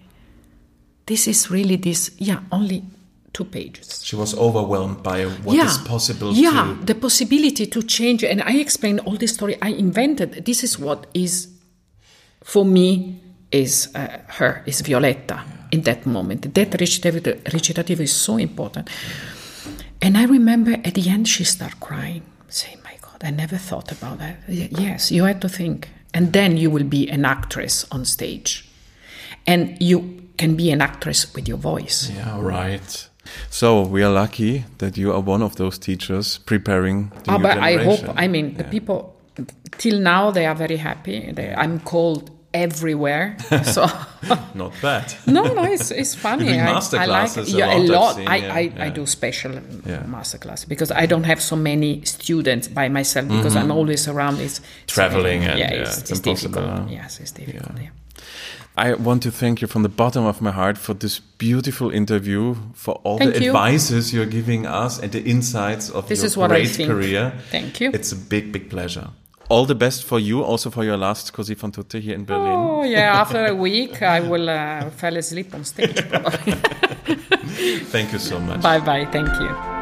Speaker 2: This is really this. Yeah, only two pages.
Speaker 1: She was overwhelmed by what is possible
Speaker 2: Yeah,
Speaker 1: to
Speaker 2: the possibility to change. And I explained all this story. I invented. This is what is, for me, is uh, her, is Violetta in that moment. That recitativo, recitativo is so important. And I remember at the end she started crying, saying, My God, I never thought about that. Yes, you had to think. And then you will be an actress on stage. And you can be an actress with your voice.
Speaker 1: Yeah, right. So we are lucky that you are one of those teachers preparing the
Speaker 2: Ah,
Speaker 1: new
Speaker 2: but I hope. I mean, the people till now they are very happy. They, I'm called everywhere. So
Speaker 1: Not bad.
Speaker 2: no, no, it's it's funny.
Speaker 1: doing
Speaker 2: I,
Speaker 1: master
Speaker 2: I like
Speaker 1: classes a lot,
Speaker 2: a
Speaker 1: I've
Speaker 2: lot.
Speaker 1: seen,
Speaker 2: I,
Speaker 1: yeah,
Speaker 2: I,
Speaker 1: yeah.
Speaker 2: I do special
Speaker 1: Yeah. Mm-hmm.
Speaker 2: master class because I don't have so many students by myself because I'm always around. It's it's
Speaker 1: Traveling
Speaker 2: very-
Speaker 1: and,
Speaker 2: yeah,
Speaker 1: yeah,
Speaker 2: it's,
Speaker 1: it's
Speaker 2: it's
Speaker 1: impossible,
Speaker 2: difficult.
Speaker 1: huh?
Speaker 2: Yes, it's difficult. Yeah.
Speaker 1: I want to thank you from the bottom of my heart for this beautiful interview, for all
Speaker 2: Thank
Speaker 1: the
Speaker 2: you.
Speaker 1: advices you're giving us and the insights of
Speaker 2: This
Speaker 1: your
Speaker 2: is what I
Speaker 1: great career.
Speaker 2: Thank you.
Speaker 1: It's a big, big pleasure. All the best for you, also for your last Così fan tutte here in Berlin.
Speaker 2: Oh yeah, after a week I will uh, fall asleep on stage probably.
Speaker 1: Thank you so much.
Speaker 2: bye bye. Thank you.